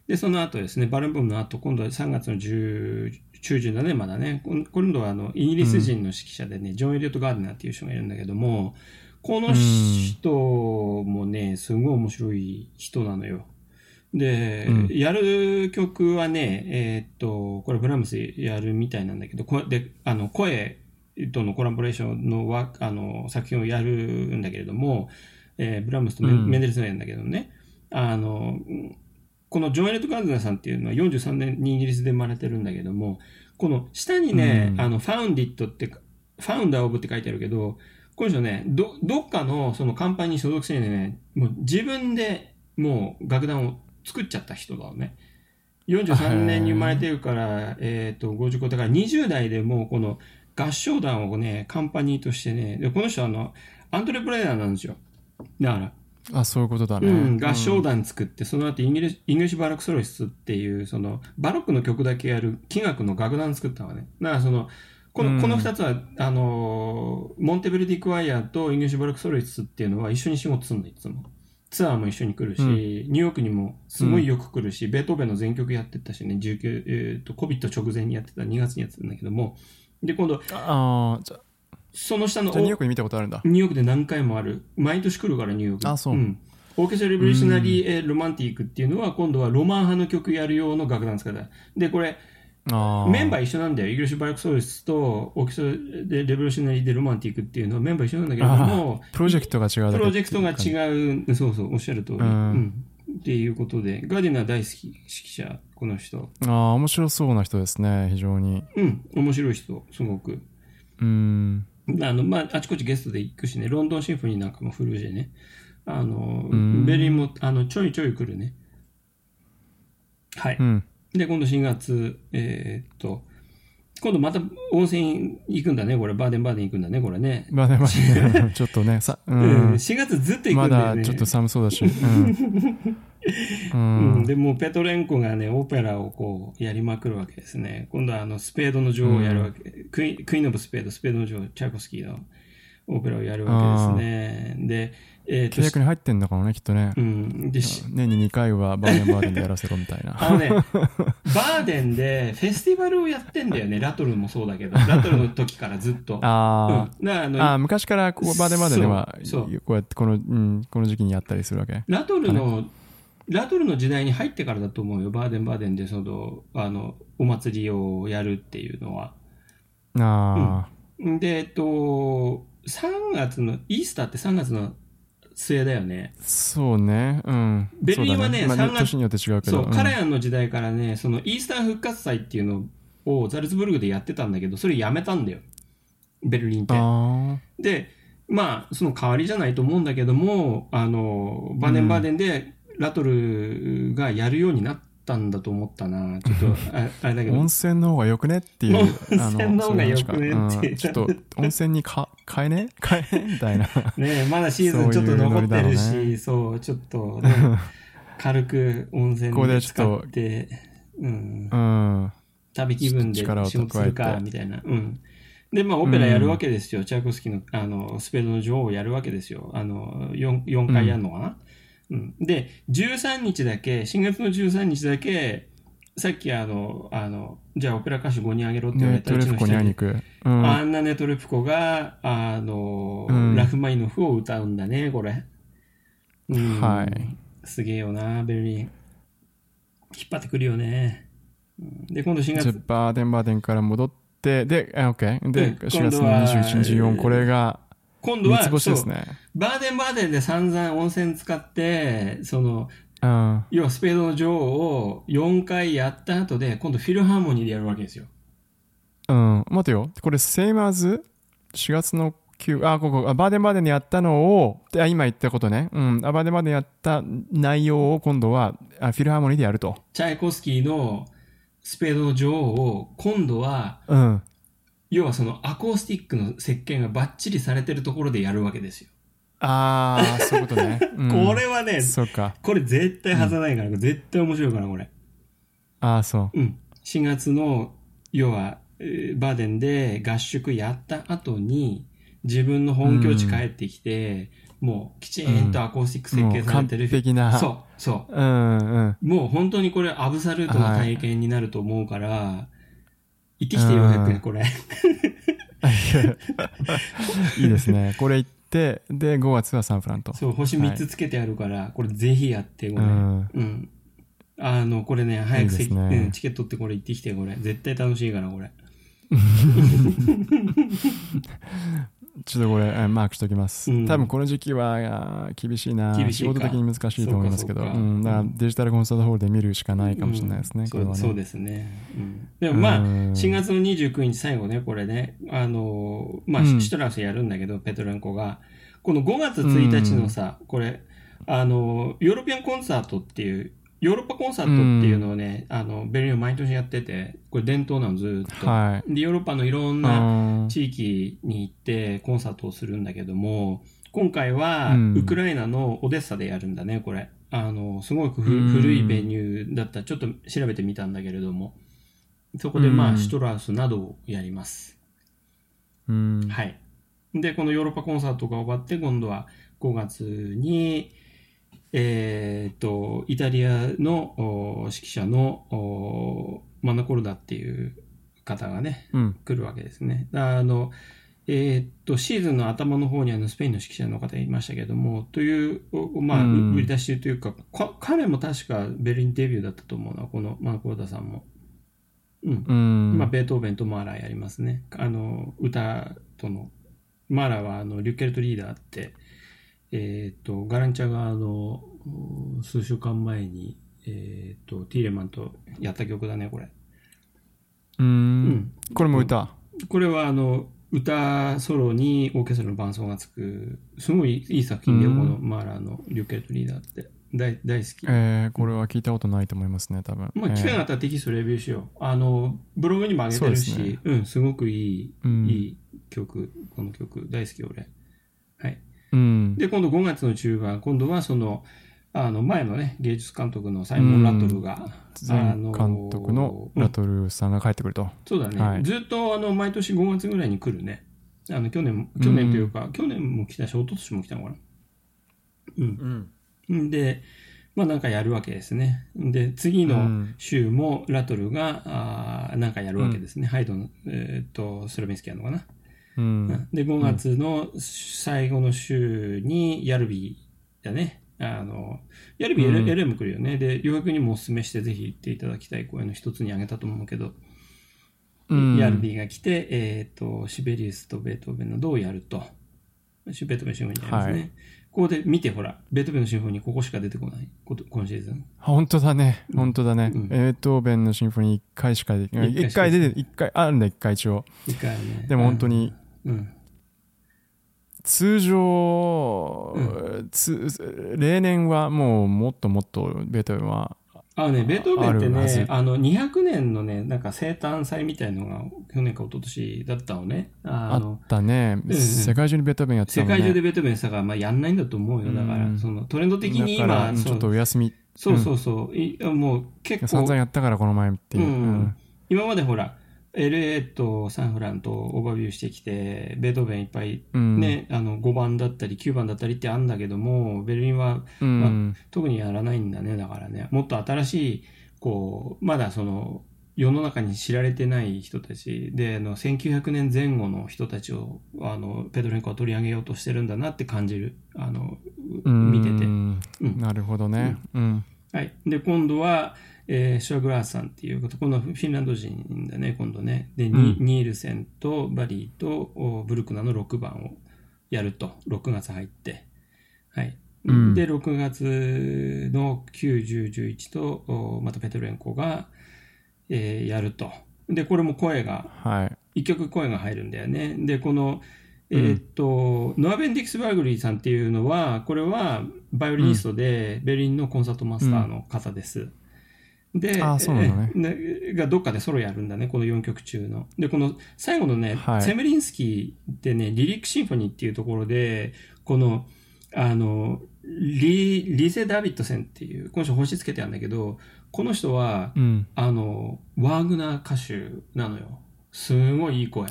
で、その後ですね、バルンボムの後、今度は3月の10中旬だね、まだね。今今度はあの、イギリス人の指揮者でね、ジョン・エリオット・ガーデナーっていう人がいるんだけども、この人もね、すごい面白い人なのよ。で、うんやる曲はね、えーっと、これブラームスやるみたいなんだけど、こで、あの、声とのコラボレーションのワあの作品をやるんだけれども、えーブラームスとメ,、うんメンデルスがやるんだけどね、あの、このジョン・エレット・ガーデナーさんっていうのは43年にイギリスで生まれてるんだけども、この下にね、うんあの、ファウンディットって、ファウンダー・オブって書いてあるけど、この人ね、ど、どっかのそのカンパニーに所属してね、もう自分でもう楽団を作っちゃった人だよね。43年に生まれてるから、えっ、と、55だから20代でもうこの合唱団をね、カンパニーとしてね、でこの人はあの、アントレプレーナーなんですよ。だから、あ、そういうことだね。うん、合唱団作って、その後イギリス、イギリスバロックソロイスっていう、その、バロックの曲だけやる器楽の楽団作ったわね。だからその、この、うんこの二つは、あのー、モンテベルディクワイアとイギリスバロックソロイスっていうのは一緒に仕事するの、いつも。ツアーも一緒に来るし、うんニューヨークにもすごいよく来るし、ベートーベンの全曲やってたしね、19、えっ、と、コビット直前にやってた、2月にやってたんだけども、で、今度、ああ、その下のニューヨークに見たことあるんだ。ニューヨークで何回もある。毎年来るから、ニューヨーク。あそうんオーケストラ・レボリューショナリー・えーロマンティックっていうのは、今度はロマン派の曲やる用の楽団使った。で、これ。メンバー一緒なんだよ。イギリス・バラクソルスとオーケストラ・でレボリューショナリー・でロマンティックっていうのはメンバー一緒なんだけども、プロジェクトが違うプロジェクトが違う、そうそう、おっしゃる通り。うんんっていうことで、ガーディナー大好き指揮者、この人。ああ、面白そうな人ですね、非常に。うん、面白い人、すごく。うん。あの、まあ、あちこちゲストで行くしね、ロンドンシンフォニーなんかもフルージェね。あの、んベルリンも、あの、ちょいちょい来るね。はい。うん。で、今度4月、えーっと、今度また温泉行くんだね、これ。バーデンバーデン行くんだね、これね。まあね、まあね、ちょっとね、さ、ううん、ん。4月ずっと行まくんだよね。だちょっと寒そうだし。うん。ううん、ん。でもうペトレンコがね、オペラをこう、やりまくるわけですね。今度はあの、スペードの女王をやるわけ。クイクイーン・オブ・スペード、スペードの女王、チャイコスキーのオペラをやるわけですね。で、えー契約に入ってんだからね、きっとねう。ん、でし年に2回はバーデンバーデンでやらせろみたいな。あのね、バーデンでフェスティバルをやってんだよね。ラトルもそうだけど、ラトルの時からずっと。あうん、あのあ、昔からここバーデンバーデンでは、こうやってこの、うん、この時期にやったりするわけ。ラトルの、ラトルの時代に入ってからだと思うよ。バーデンバーデンでその、あの、お祭りをやるっていうのは。あで、えっと、3月の、イースターって3月の末だよね。あ、そうね。うん。ベルリンはねそうだまあ3月年によって違うけど。そう、んカラヤンの時代からね、そのイースター復活祭っていうのをザルツブルグでやってたんだけど、それやめたんだよ。ベルリンって。あで、まあ、その代わりじゃないと思うんだけども、あの、バーデンバーデンでラトルがやるようになったんだと思ったな。ちょっと、ああれだけあ、ど温。泉の方がよくねっていう。温泉の方がよくねってうんちょっと、温泉にか変えね？変えね？みたいな。ねまだシーズンちょっと残ってるそういうノリだろし、そう、ちょっとね、軽く温泉ここで使でちょって、うん、うん。旅気分で仕事するか、みたいな。うん。で、まあ、オペラやるわけですよ。チャイコフスキーの、あの、スペードの女王をやるわけですよ。あの、4, 4回やるのかな、うん、で、13日だけ、4月の13日だけ、さっきあの、あの、じゃあオペラ歌手5人あげろって言われたうちの一人に。うん。アンナ・ネトレプコが、あの、うんラフマイノフを歌うんだね、これ。うんはい。すげえよな、ベルリン。引っ張ってくるよね。うんで、今度4じゃあ月、バーデンバーデンから戻って、で、あ OK。で、うん4月の今度は21、24、これが三今度は、ね。バーデンバーデンで散々温泉使って、その、うん。要はスペードの女王を4回やった後で、今度フィルハーモニーでやるわけですよ。うん。待てよ。これ、セイマーズ ?4 月の9、あ、ここ、あバーデンバーデンでやったのを、あ今言ったことね。うん。あバーデンバーデンやった内容を今度はあフィルハーモニーでやると。チャイコフスキーのスペードの女王を、今度は、うん。要はそのアコースティックの設計がバッチリされてるところでやるわけですよ。ああ、そういうことね。うんこれはね、そうか。これ絶対外さないから、絶対面白いから、これ。ああ、そう。うん。4月の、要は、えーバーデンで合宿やった後に、自分の本拠地帰ってきて、もうきちんとアコースティック設計されてる、もう完璧なそう、そう。うんうん。もう本当にこれアブサルートな体験になると思うから、行ってきてよ、早くこれ。いいですね。これ行って、で、5月はサンフランと。そう、星3つつけてあるから、これぜひやって、これ。ううん。ん。あの、これね、早く席いねうんチケットってこれ行ってきて、これ。絶対楽しいから、これ。ちょっとこれ、えマークしておきます。うん多分この時期は厳しいな。厳しいか仕事的に難しいと思いますけど、そうかう。そうんかだからデジタルコンサートホールで見るしかないかもしれないですね、うんこれはね。そうですね。うん、でもまあ、うん4月の29日最後ね、これね、あのーまあ、うんシュトラウスやるんだけど、ペトレンコが。この5月1日のさ、これ、あのーヨーロピアンコンサートっていう、ヨーロッパコンサートっていうのをね、あの、ベルリンは毎年やってて、これ伝統なのずーっと。はい。で、ヨーロッパのいろんうな、ん地域に行ってコンサートをするんだけども、今回はうんウクライナのオデッサでやるんだね、これ。あの、すごく古いベニューだった。ちょっと調べてみたんだけれども。そこでまあ、うんシュトラウスなどをやります。うん。はい。で、このヨーロッパコンサートが終わって、今度は5月に、えーっと、イタリアのお指揮者のおマナコルダっていう方がね、うん。来るわけですね。あの、えーっと、シーズンの頭の方にあのスペインの指揮者の方いましたけども、という、おまあ、うん売り出しというか、か彼も確かベルリンデビューだったと思うな、このマナコルダさんも。うん。うん。まあ、ベートーベンとマーラーやりますね。あの、歌との。マーラーは、あの、リュッケルトリーダーって、えっ、と、ガランチャが、あの、数週間前に、えっ、と、ティーレマンとやった曲だね、これ。う。うんん。これも歌。これは、あの、歌ソロにオーケストラの伴奏がつく、すごいいい作品で、うんこのマーラーのリュッケルトリーダーって。大大好き。えー、これは聞いたことないと思いますね、多分。まあ、機会があえったらテキストレビューしよう。あの、ブログにも上げてるし、そうねうん、すごくいい、うんいい曲、この曲、大好き俺。はい。ーうん。で、今度5月の中盤、今度はその、あの、前のね、芸術監督のサイモン・ラトルが、前あの監督のラトルさんが帰ってくると。そうだね、はいずっとあの、毎年5月ぐらいに来るね。あの、去年も、去年というか、去年も来たし、一昨年も来たのかな。うん。うん。で、まあなんかやるわけですね。で、次のうん週もラトルが、あーなんかやるわけですね。ハイドの、えーっと、スロベンスキーやるのかな。うん。で、5月の最後の週にヤルビーだね。あの、ヤルビー、うん LA も来るよね。で、予約にもお勧めしてぜひ行っていただきたい公演の一つに挙げたと思うけど、うんヤルビーが来て、えっ、と、シベリウスとベートーベンのどうやると。シベートーベンシンフォニーますね。はいここで見てほら、ベートーベンのシンフォニーここしか出てこない。こと今シーズン。あ本当だね。本当だね。うんベートーベンのシンフォニー1回しかできない。1一回しか回出て、1回、あるんだ、1回一応。一回ね。でも本当に、うん。通常、うつ例年はもうもっともっとベートーベンは、あのね、ベートーベンってね、あの、200年のね、なんか生誕祭みたいのが、去年か一昨年だったのね。あっ、たね。うん世界中にベートーベンやってたね。界中でベートーベンしたから、まあ、やんないんだと思うよ。だから、うんその、トレンド的に今、ちょっとお休み。そうそうそう、いもう結構散々、やったからこの前っていう。うんうん今までほら、LA とサンフランとオーバービューしてきて、ベートーベンいっぱいうんね、あの5番だったり9番だったりってあるんだけども、ベルリンはうん特にやらないんだね、だからね。もっと新しい、こう、まだその、世の中に知られてない人たちで、あの、1900年前後の人たちを、あの、ペドレンコは取り上げようとしてるんだなって感じる。あの、うん見てて。うんうんなるほどね。うん。はい。で、今度は、えーシュワグラースさんっていうこと、このフィンランド人だね、今度ね。で、ニうんニールセンとバリーとおブルックナーの6番をやると、6月入って。はい。うんで、6月の9、10、11と、おまたペトレンコが、えーやると。で、これも声が、はい。一曲声が入るんだよね。で、この、えーっと、ノアベン・ディクスバーグリーさんっていうのは、これはバイオリニストで、ベルリンのコンサートマスターの方です。で、あーそうなのねえーねがどっかでソロやるんだね、この4曲中の。で、この最後のね、はいセメリンスキーってね、リリックシンフォニーっていうところで、この、あの、リ、リゼ・ダビッドセンっていう、この人星つけてあるんだけど、この人は、うん。あの、ワーグナー歌手なのよ。すごいいい声。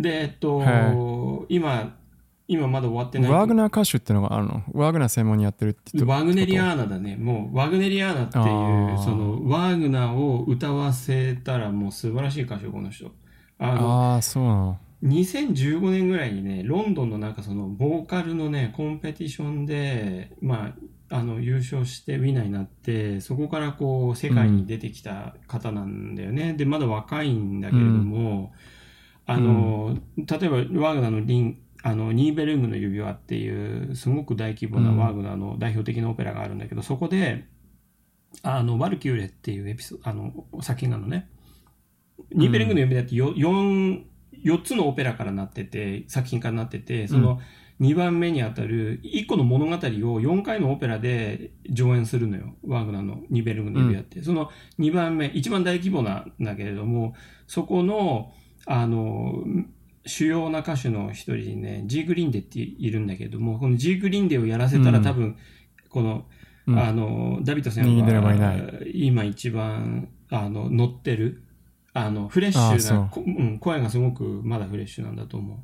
で、えっとへ、今、今まだ終わってない。ワーグナー歌手ってのがあるの？ワーグナー専門にやってるって言ってワグネリアーナだね。もう、ワグネリアーナっていあう、ーその、ワーグナーを歌わせたらもう素晴らしい歌手、この人。あの、ああ、そうなの。2015年ぐらいにね、ロンドンのなんかその、ボーカルのね、コンペティションで、まあ、あの、優勝してウィナーになって、そこからこう、世界に出てきた方なんだよね。で、まだ若いんだけれども、あの、例えば、ワーグナーのリン、あの、ニーベルングの指輪っていう、すごく大規模なうんワーグナーの代表的なオペラがあるんだけど、そこで、あの、ワルキューレっていうエピソード、あの、作品なのね。ニーベルングの指輪ってよ4、4つのオペラからなってて、作品からなってて、その2番目にあたる1個の物語を4回のオペラで上演するのよ。ワーグナーのニーベルングの指輪って。その2番目、一番大規模なんだけれども、そこの、あの、主要な歌手の一人にね、ジー・グリーンデっているんだけども、このジー・グリーンデをやらせたら、うん多分、この、うんあの、ダビッドさん右に出ればいなが今一番、あの、乗ってる、あの、フレッシュな、うん、声がすごくまだフレッシュなんだと思う。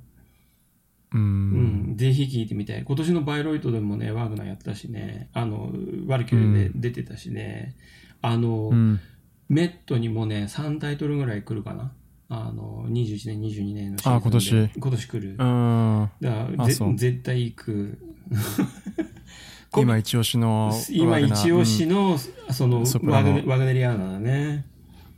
う。うんん、ぜひ聴いてみたい。今年のバイロイトでもね、ワーグナーやったしね、あの、ワルキューレで出てたしね、あの、うん。メットにもね、3タイトルぐらい来るかな。あの、21年、22年のシーズンで。あ今年今年来る。うだん。からぜ絶対行く。こ 今一押しの。今一押しの。の、そのワグネ、ワグネリアーナだね。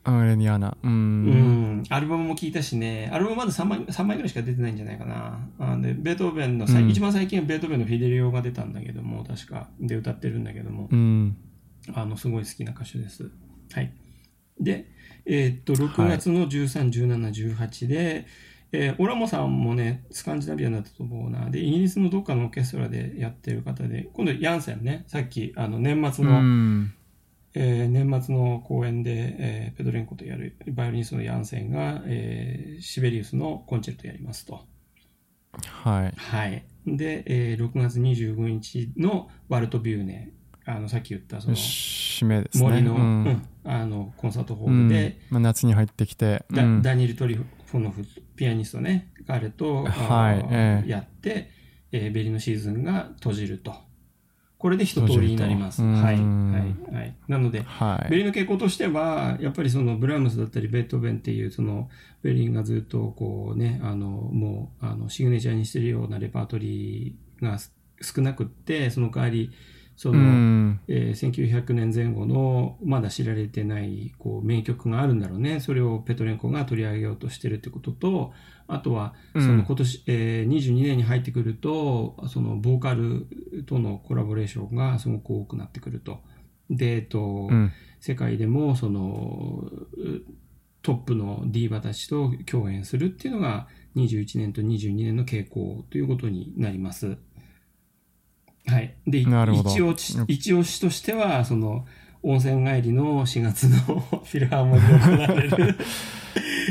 うん。アレニアナ。う。うんん。アルバムも聞いたしね、アルバムまだ3枚 ,3 枚ぐらいしか出てないんじゃないかな。あでベートーベンのさ、うん一番最近はベートーベンのフィデリオが出たんだけども、確か。で、歌ってるんだけども、うん。あの、すごい好きな歌手です。はい。で、えーっと、6月の13、17、18で、えーオラモさんもね、スカンジナビアンだったと思うな。で、イギリスのどっかのオーケストラでやってる方で、今度ヤンセンね、さっき、あの、年末うの、ん。えー年末の公演で、えーペドレンコとやるバイオリニストのヤンセンが、えーシベリウスのコンチェルトやりますと。はい。はい。で、えー6月25日のワルトビューネ、あの、さっき言ったその、締めですね。森の、ううんん。あの、コンサートホうんールで、まあ、夏に入ってきて。うダんダニエル・トリフォノフ、ピアニストね、彼と、はいええやって、えーベリのシーズンが閉じると。これで一通りになります。はい。うんはい。はい。なので、はい。ベリの傾向としては、やっぱりそのブラームスだったりベートーベンっていう、そのベリンがずっとこうね、あの、もう、あの、シグネチャーにしてるようなレパートリーがす少なくって、その代わり、そうの、ん。えー1900年前後のまだ知られてないこう名曲があるんだろうね。それをペトレンコが取り上げようとしてるってことと、あとは、うんその今年、えー22年に入ってくると、そのボーカルとのコラボレーションがすごく多くなってくると。で、えっと、うん。世界でもそのうトップのディーバたちと共演するっていうのが21年と22年の傾向ということになります。はい。で、なるほど一押し、一押しとしては、その、温泉帰りの4月の フィルハーモニーで行われる、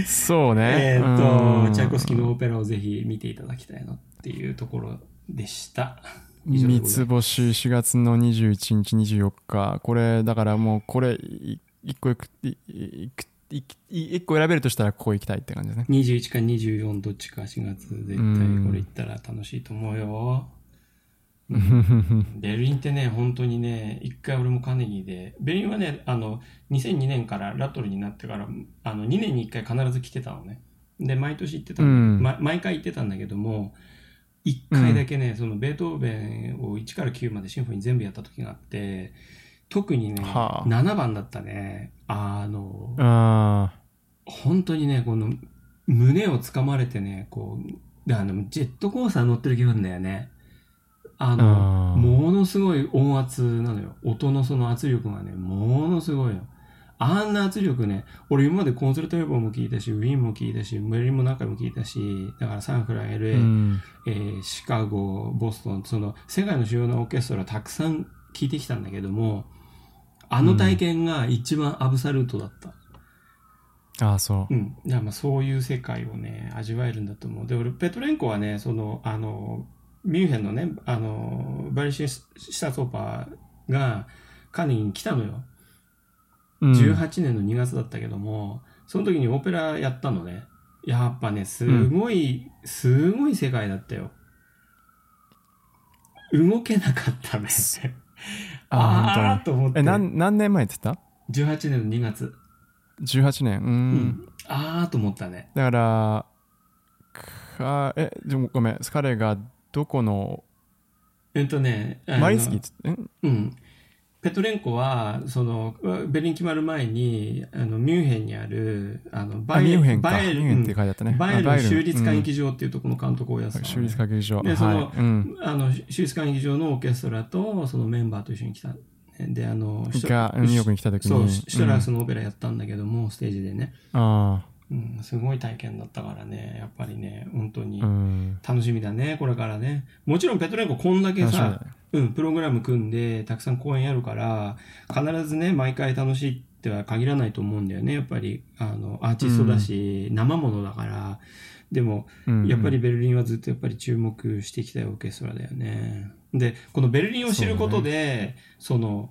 そうね。えっと、うんチャイコフスキーのオペラをぜひ見ていただきたいなっていうところでした。三つ星4月の21日24日これだからもうこれい一個いくいいくいい一個選べるとしたらここ行きたいって感じですね21か24どっちか4月絶対これ行ったら楽しいと思うよ。ベルリンってね、本当にね、一回俺もカーネギーで、ベルリンはね、あの、2002年からラトルになってから、あの、2年に1回必ず来てたのね。で、毎年行ってたうんま毎回行ってたんだけども、1回だけね、そのベートーベンを1から9までシンフォニー全部やった時があって、特にね、はあ7番だったね。あの、あ本当にね、この胸をつかまれてね、こう、であの、ジェットコースター乗ってる気分だよね。あの、ものすごい音圧なのよ。音のその圧力がね、ものすごいの。あんな圧力ね、俺今までコンセルト予報も聞いたし、ウィーンも聞いたし、メリンも何回も聞いたし、だからサンフラン、ー LA、うんえーシカゴ、ボストン、その世界の主要なオーケストラたくさん聞いてきたんだけども、あの体験が一番アブサルートだった。ああそううん。いや、まあそういう世界をね、味わえるんだと思う。で、俺、ペトレンコはね、その、あの、ミュンヘンのね、あの、バリシン・シュタツオーパーがカーネギーに来たのよ。うん18年の2月だったけども、その時にオペラやったのね。やっぱね、すごい、すごい世界だったよ。動けなかったね。ああと思って。え何何年前って言っ18年の2月。た ?18 年うん、うん。あーと思ったね。だからかえでもごめん彼がどこの？えっとね、マリンスキうん。ペトレンコは、その、ベルリン決まる前に、あの、ミュンヘンにある、あの、あミュンヘンか。バイエルミュンヘンって書いてあったね。バイエルあバイエル州立歌うん劇場っていうところの監督をやってた州立歌劇場。でそのはい。うん、あの、州立歌劇場のオーケストラと、そのメンバーと一緒に来た。で、あの、がニューヨークに来た時に。そう、シュトラうんスのオペラやったんだけども、ステージでね。あうん、すごい体験だったからね、やっぱりね、本当に楽しみだね、これからね。もちろんペトレンコこんだけさうん、プログラム組んで、たくさん公演やるから、必ずね、毎回楽しいっては限らないと思うんだよね。やっぱり、あの、アーティストだし、生ものだから。でも、うんやっぱりベルリンはずっとやっぱり注目してきたオーケストラだよね。で、このベルリンを知ることで、そ,、の、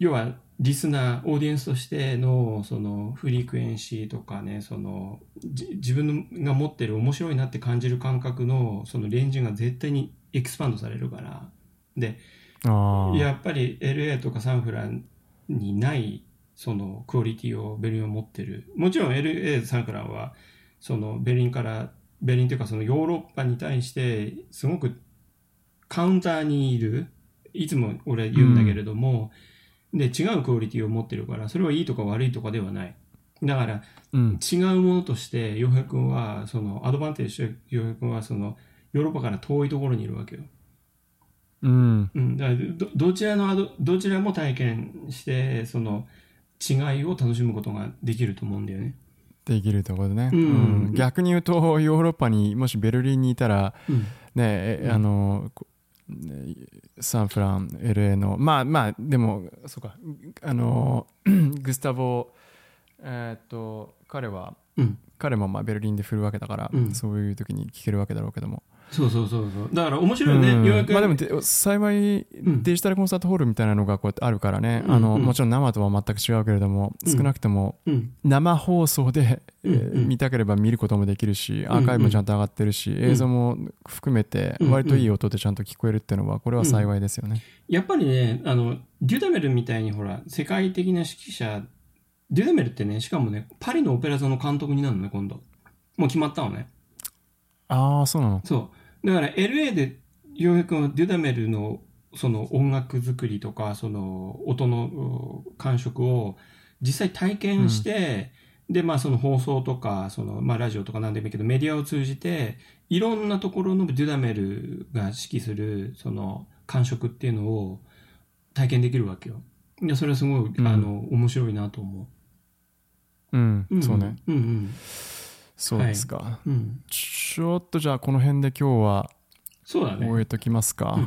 要はリスナー、オーディエンスとしての、その、フリークエンシーとかね、その、じ自分が持ってる面白いなって感じる感覚の、そのレンジが絶対にエクスパンドされるから。で。やっぱり LA とかサンフランにないそのクオリティをベルリンは持ってる。もちろん LA、サンフランはそのベルリンから、ベルリンというかそのヨーロッパに対してすごくカウンターにいる。いつも俺言うんだけれども、で違うクオリティを持ってるから、それはいいとか悪いとかではない。だからうん。違うものとして洋平君はそのアドバンテージとして洋平君はそのヨーロッパから遠いところにいるわけよ。うん。うん、だからどどちらのどちらも体験してその違いを楽しむことができると思うんだよね。できるところでね、うんうん逆に言うとヨーロッパにもしベルリンにいたらうんねあのサンフラン LA のまあまあでもそうか。あの グスタボえーっと彼はうん、彼もまあベルリンで振るわけだから、うん。そういう時に聴けるわけだろうけども、そうそうそうそう。だから面白いよね、うん。ようやくまあでもで幸いん。デジタルコンサートホールみたいなのがこうやってあるからね、うん。あのうん。もちろん生とは全く違うけれども、うん。少なくともうん。生放送で、見たければ見ることもできるしアーカイブもちゃんと上がってるし、映像も含めてうん。割といい音でちゃんと聞こえるっていうのはこれは幸いですよね。やっぱりねあのデュダメルみたいにほら世界的な指揮者デュダメルってねしかもねパリのオペラ座の監督になるのね今度。もう決まったのね。ああそうなの。そうだから LA で洋平君はデュダメルのその音楽作りとかその音のう感触を実際体験して、でまあその放送とかその、まあ、ラジオとか何でもいいけどメディアを通じていろんなところのデュダメルが指揮するその感触っていうのを体験できるわけよ。いやそれはすごい、うんあの面白いなと思うん、う。んそうね。。うんうんそうですか。うん。ちょっとじゃあこの辺で今日はそうだね。終えときますか。